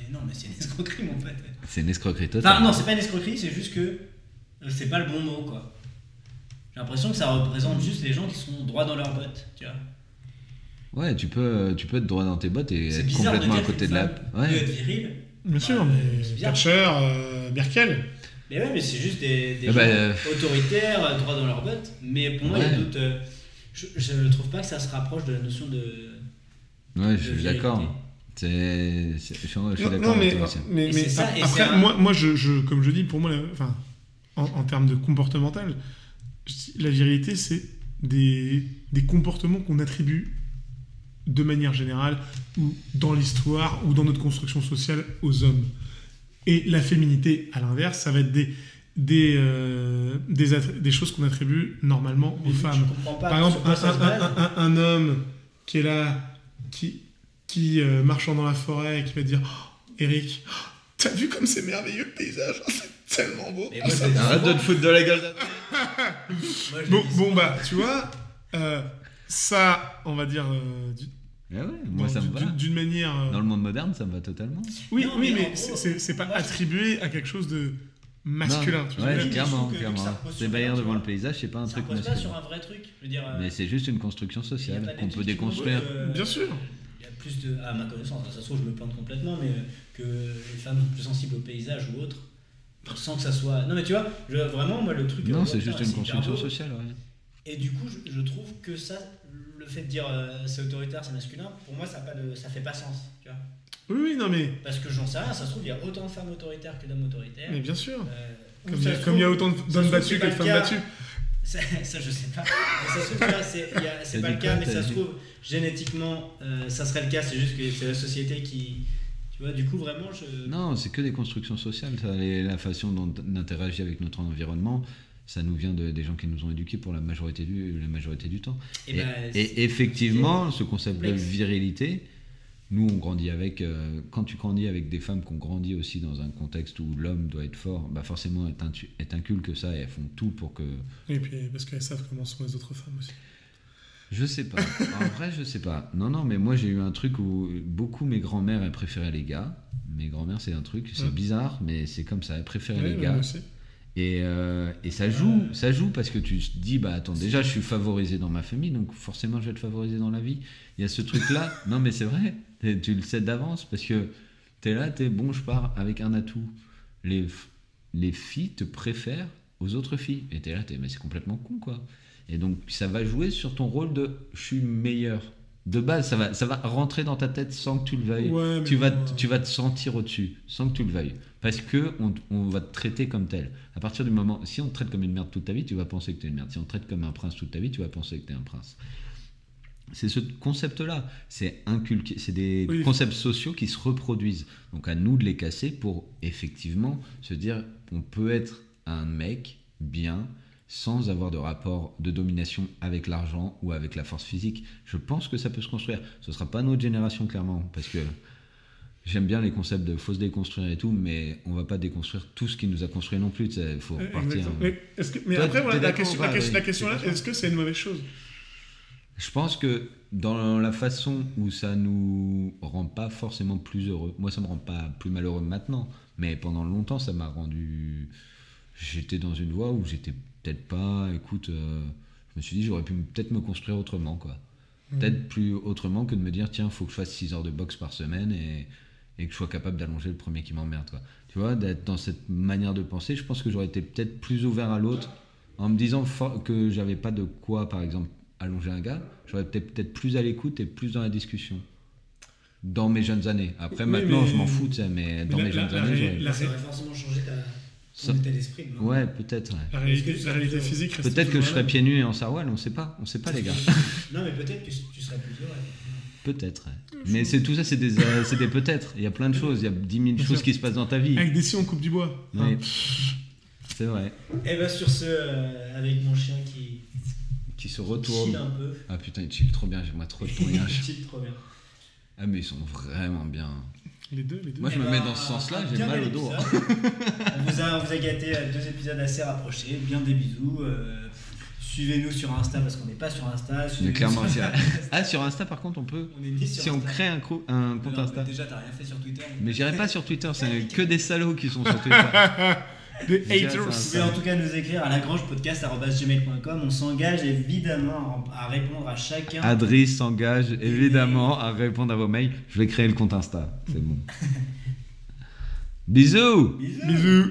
eh non, mais c'est une escroquerie, mon pote. C'est une escroquerie totale. Enfin, non, c'est pas une escroquerie, c'est juste que euh, c'est pas le bon mot, quoi. J'ai l'impression que ça représente juste les gens qui sont droits dans leurs bottes, tu vois. Ouais, tu peux, tu peux être droit dans tes bottes et être complètement à côté de la. femme peut Ouais. être viril. Bien sûr, Bah, mais. Thatcher, euh, Merkel. Mais ouais, mais c'est juste des, des Eh gens ben, euh, autoritaires, droits dans leurs bottes. Mais pour moi, il y a d'autres. euh, je, je trouve pas que ça se rapproche de la notion de. Ouais, je suis d'accord. C'est, je suis, Non, d'accord non, mais, avec toi aussi. mais, ça, après, un- moi, moi je, je- comme je dis, pour moi, la- enfin, en, en termes de comportemental, la virilité, c'est des, des comportements qu'on attribue de manière générale, ou dans l'histoire, ou dans notre construction sociale, aux hommes. Et la féminité, à l'inverse, ça va être des, des, euh, des, choses qu'on attribue normalement aux Mais femmes. Par exemple, un, homme qui est là, qui, qui euh, marchant dans la forêt, et qui va dire oh, Eric, oh, t'as vu comme c'est merveilleux le paysage Oh, C'est tellement beau moi, dis Arrête de te foutre de la gueule. Moi, Bon, bon, bah, tu vois, euh, ça, on va dire, du- Ah ouais, moi dans- ça me du- va. d'une manière. euh, Dans le monde moderne, ça me va totalement. Oui, Non, oui, mais mais, c'est- pas attribué à quelque chose de masculin. Non, tu ouais, clairement, clairement. C'est devant vois. le paysage, c'est pas un Ça truc repose pas masculin. sur un vrai truc. Je veux dire. euh, Mais c'est juste une construction sociale qu'on peut déconstruire. euh, Bien sûr. Il y a plus de. À ma connaissance, ça se trouve, je me plante complètement, mais euh, que les femmes sont plus sensibles au paysage ou autre. Sans que ça soit. Non, mais tu vois, je- vraiment, moi, le truc. euh, Non, c'est juste une construction sociale, ouais. Et du coup, je, je trouve que ça, fait de dire euh, c'est autoritaire, c'est masculin, pour moi, ça, a pas de, ça fait pas sens. Tu vois Oui, oui, non, mais, Parce que j'en sais rien, ça se trouve, il y a autant de femmes autoritaires que d'hommes autoritaires. mais bien sûr. Euh, Comme il y, a- comme il y a trouve- autant d'hommes battus que de femmes battues. Ça, ça, je sais pas. Mais ça se trouve, c'est, il y a- c'est T'as pas le cas, mais ça se trouve, génétiquement, euh, ça serait le cas, c'est juste que c'est la société qui. Tu vois, du coup, vraiment, je. Non, c'est que des constructions sociales. Ça, les- la façon dont on interagit avec notre environnement, ça nous vient de- des gens qui nous ont éduqués pour la majorité du, la majorité du temps. Et, Et, bah, et effectivement, ce concept de virilité, nous on grandit avec. euh, quand tu grandis avec des femmes qui ont grandi aussi dans un contexte où l'homme doit être fort, bah forcément, elles t'inculquent ça et elles font tout pour que. Et puis, parce qu'elles savent comment sont les autres femmes aussi. Je sais pas. En vrai, je sais pas. Non, non, mais moi j'ai eu un truc où beaucoup mes grands-mères elles préféraient les gars. Mes grands-mères, c'est un truc, c'est Ouais. bizarre, mais c'est comme ça, elles préféraient Ouais, les gars. moi aussi. Et, euh, et ça joue, ça joue parce que tu te dis, bah attends, déjà je suis favorisé dans ma famille, donc forcément je vais être favorisé dans la vie. Il y a ce truc-là, non mais c'est vrai, tu le sais d'avance parce que t'es là, t'es bon, je pars avec un atout. Les, les filles te préfèrent aux autres filles. Et t'es là, t'es, mais c'est complètement con quoi. Et donc ça va jouer sur ton rôle de je suis meilleur. De base, ça va, ça va rentrer dans ta tête sans que tu le veuilles Ouais, tu vas, tu vas te sentir au-dessus, sans que tu le veuilles. Parce que on, on va te traiter comme tel. À partir du moment, si on te traite comme une merde toute ta vie, tu vas penser que tu es une merde. Si on te traite comme un prince toute ta vie, tu vas penser que tu es un prince. C'est ce concept-là. C'est inculqué. C'est des Oui. concepts sociaux qui se reproduisent. Donc à nous de les casser pour effectivement se dire on peut être un mec bien sans avoir de rapport de domination avec l'argent ou avec la force physique. Je pense que ça peut se construire. Ce sera pas notre génération clairement parce que J'aime bien les concepts de faut se déconstruire et tout, mais on va pas déconstruire tout ce qui nous a construit non plus. Il faut repartir. exactement. Mais, est-ce que- mais Toi, après, voilà, la question, la pas, question, oui, la question là, est-ce que c'est une mauvaise chose? Je pense que dans la façon où ça nous rend pas forcément plus heureux, moi ça me rend pas plus malheureux maintenant, mais pendant longtemps ça m'a rendu. J'étais dans une voie où j'étais peut-être pas. Écoute, euh, je me suis dit j'aurais pu peut-être me construire autrement quoi. Peut-être plus autrement que de me dire tiens faut que je fasse 6 heures de boxe par semaine et, et que je sois capable d'allonger le premier qui m'emmerde quoi. Tu vois, d'être dans cette manière de penser, je pense que j'aurais été peut-être plus ouvert à l'autre en me disant for- que j'avais pas de quoi par exemple allonger un gars, j'aurais été peut-être plus à l'écoute et plus dans la discussion. Dans mes jeunes années. Après, Oui, maintenant, mais- je m'en fous, tu sais, mais dans la- mes jeunes la années, la- Ça aurait forcément changé ta, Ça- ton état d'esprit. Ouais, peut-être. ouais. La réalité, la réalité physique Peut-être que je serais pieds nus et en sarouel, on sait pas. On sait pas, les gars. Non, mais peut-être que tu serais plus heureux. Peut-être. Mais c'est tout ça, c'est des, euh, c'est des peut-être. Il y a plein de choses. Il y a 10 000 choses qui se passent dans ta vie. Avec des scies, on coupe du bois. Hein. C'est vrai. Et bah, sur ce, euh, avec mon chien qui Qui se chill retournent. un peu. Ah putain, il chill trop bien. J'aimerais trop le tournage. chill trop bien. Ah, mais ils sont vraiment bien. Les deux, les deux. Moi, je Eh me ben, mets dans ce sens-là, j'ai bien mal au dos. on, vous a, on vous a gâté à deux épisodes assez rapprochés. Bien des bisous. euh, Suivez-nous sur Insta parce qu'on n'est pas sur Insta. Mais Suivez-nous clairement, sur- Ah, sur Insta, par contre, on peut. On est ni sur Si on crée un, co- un compte Non, Insta. Déjà, t'as rien fait sur Twitter. Mais j'irai pas sur Twitter, c'est que des salauds qui sont sur Twitter. Des Déjà, haters. Vous pouvez en tout cas nous écrire à lagrangepodcast.gmail.com. On s'engage évidemment à répondre à chacun. Adris s'engage évidemment à répondre à vos mails. Je vais créer le compte Insta, c'est bon. Bisous Bisous. Bisous.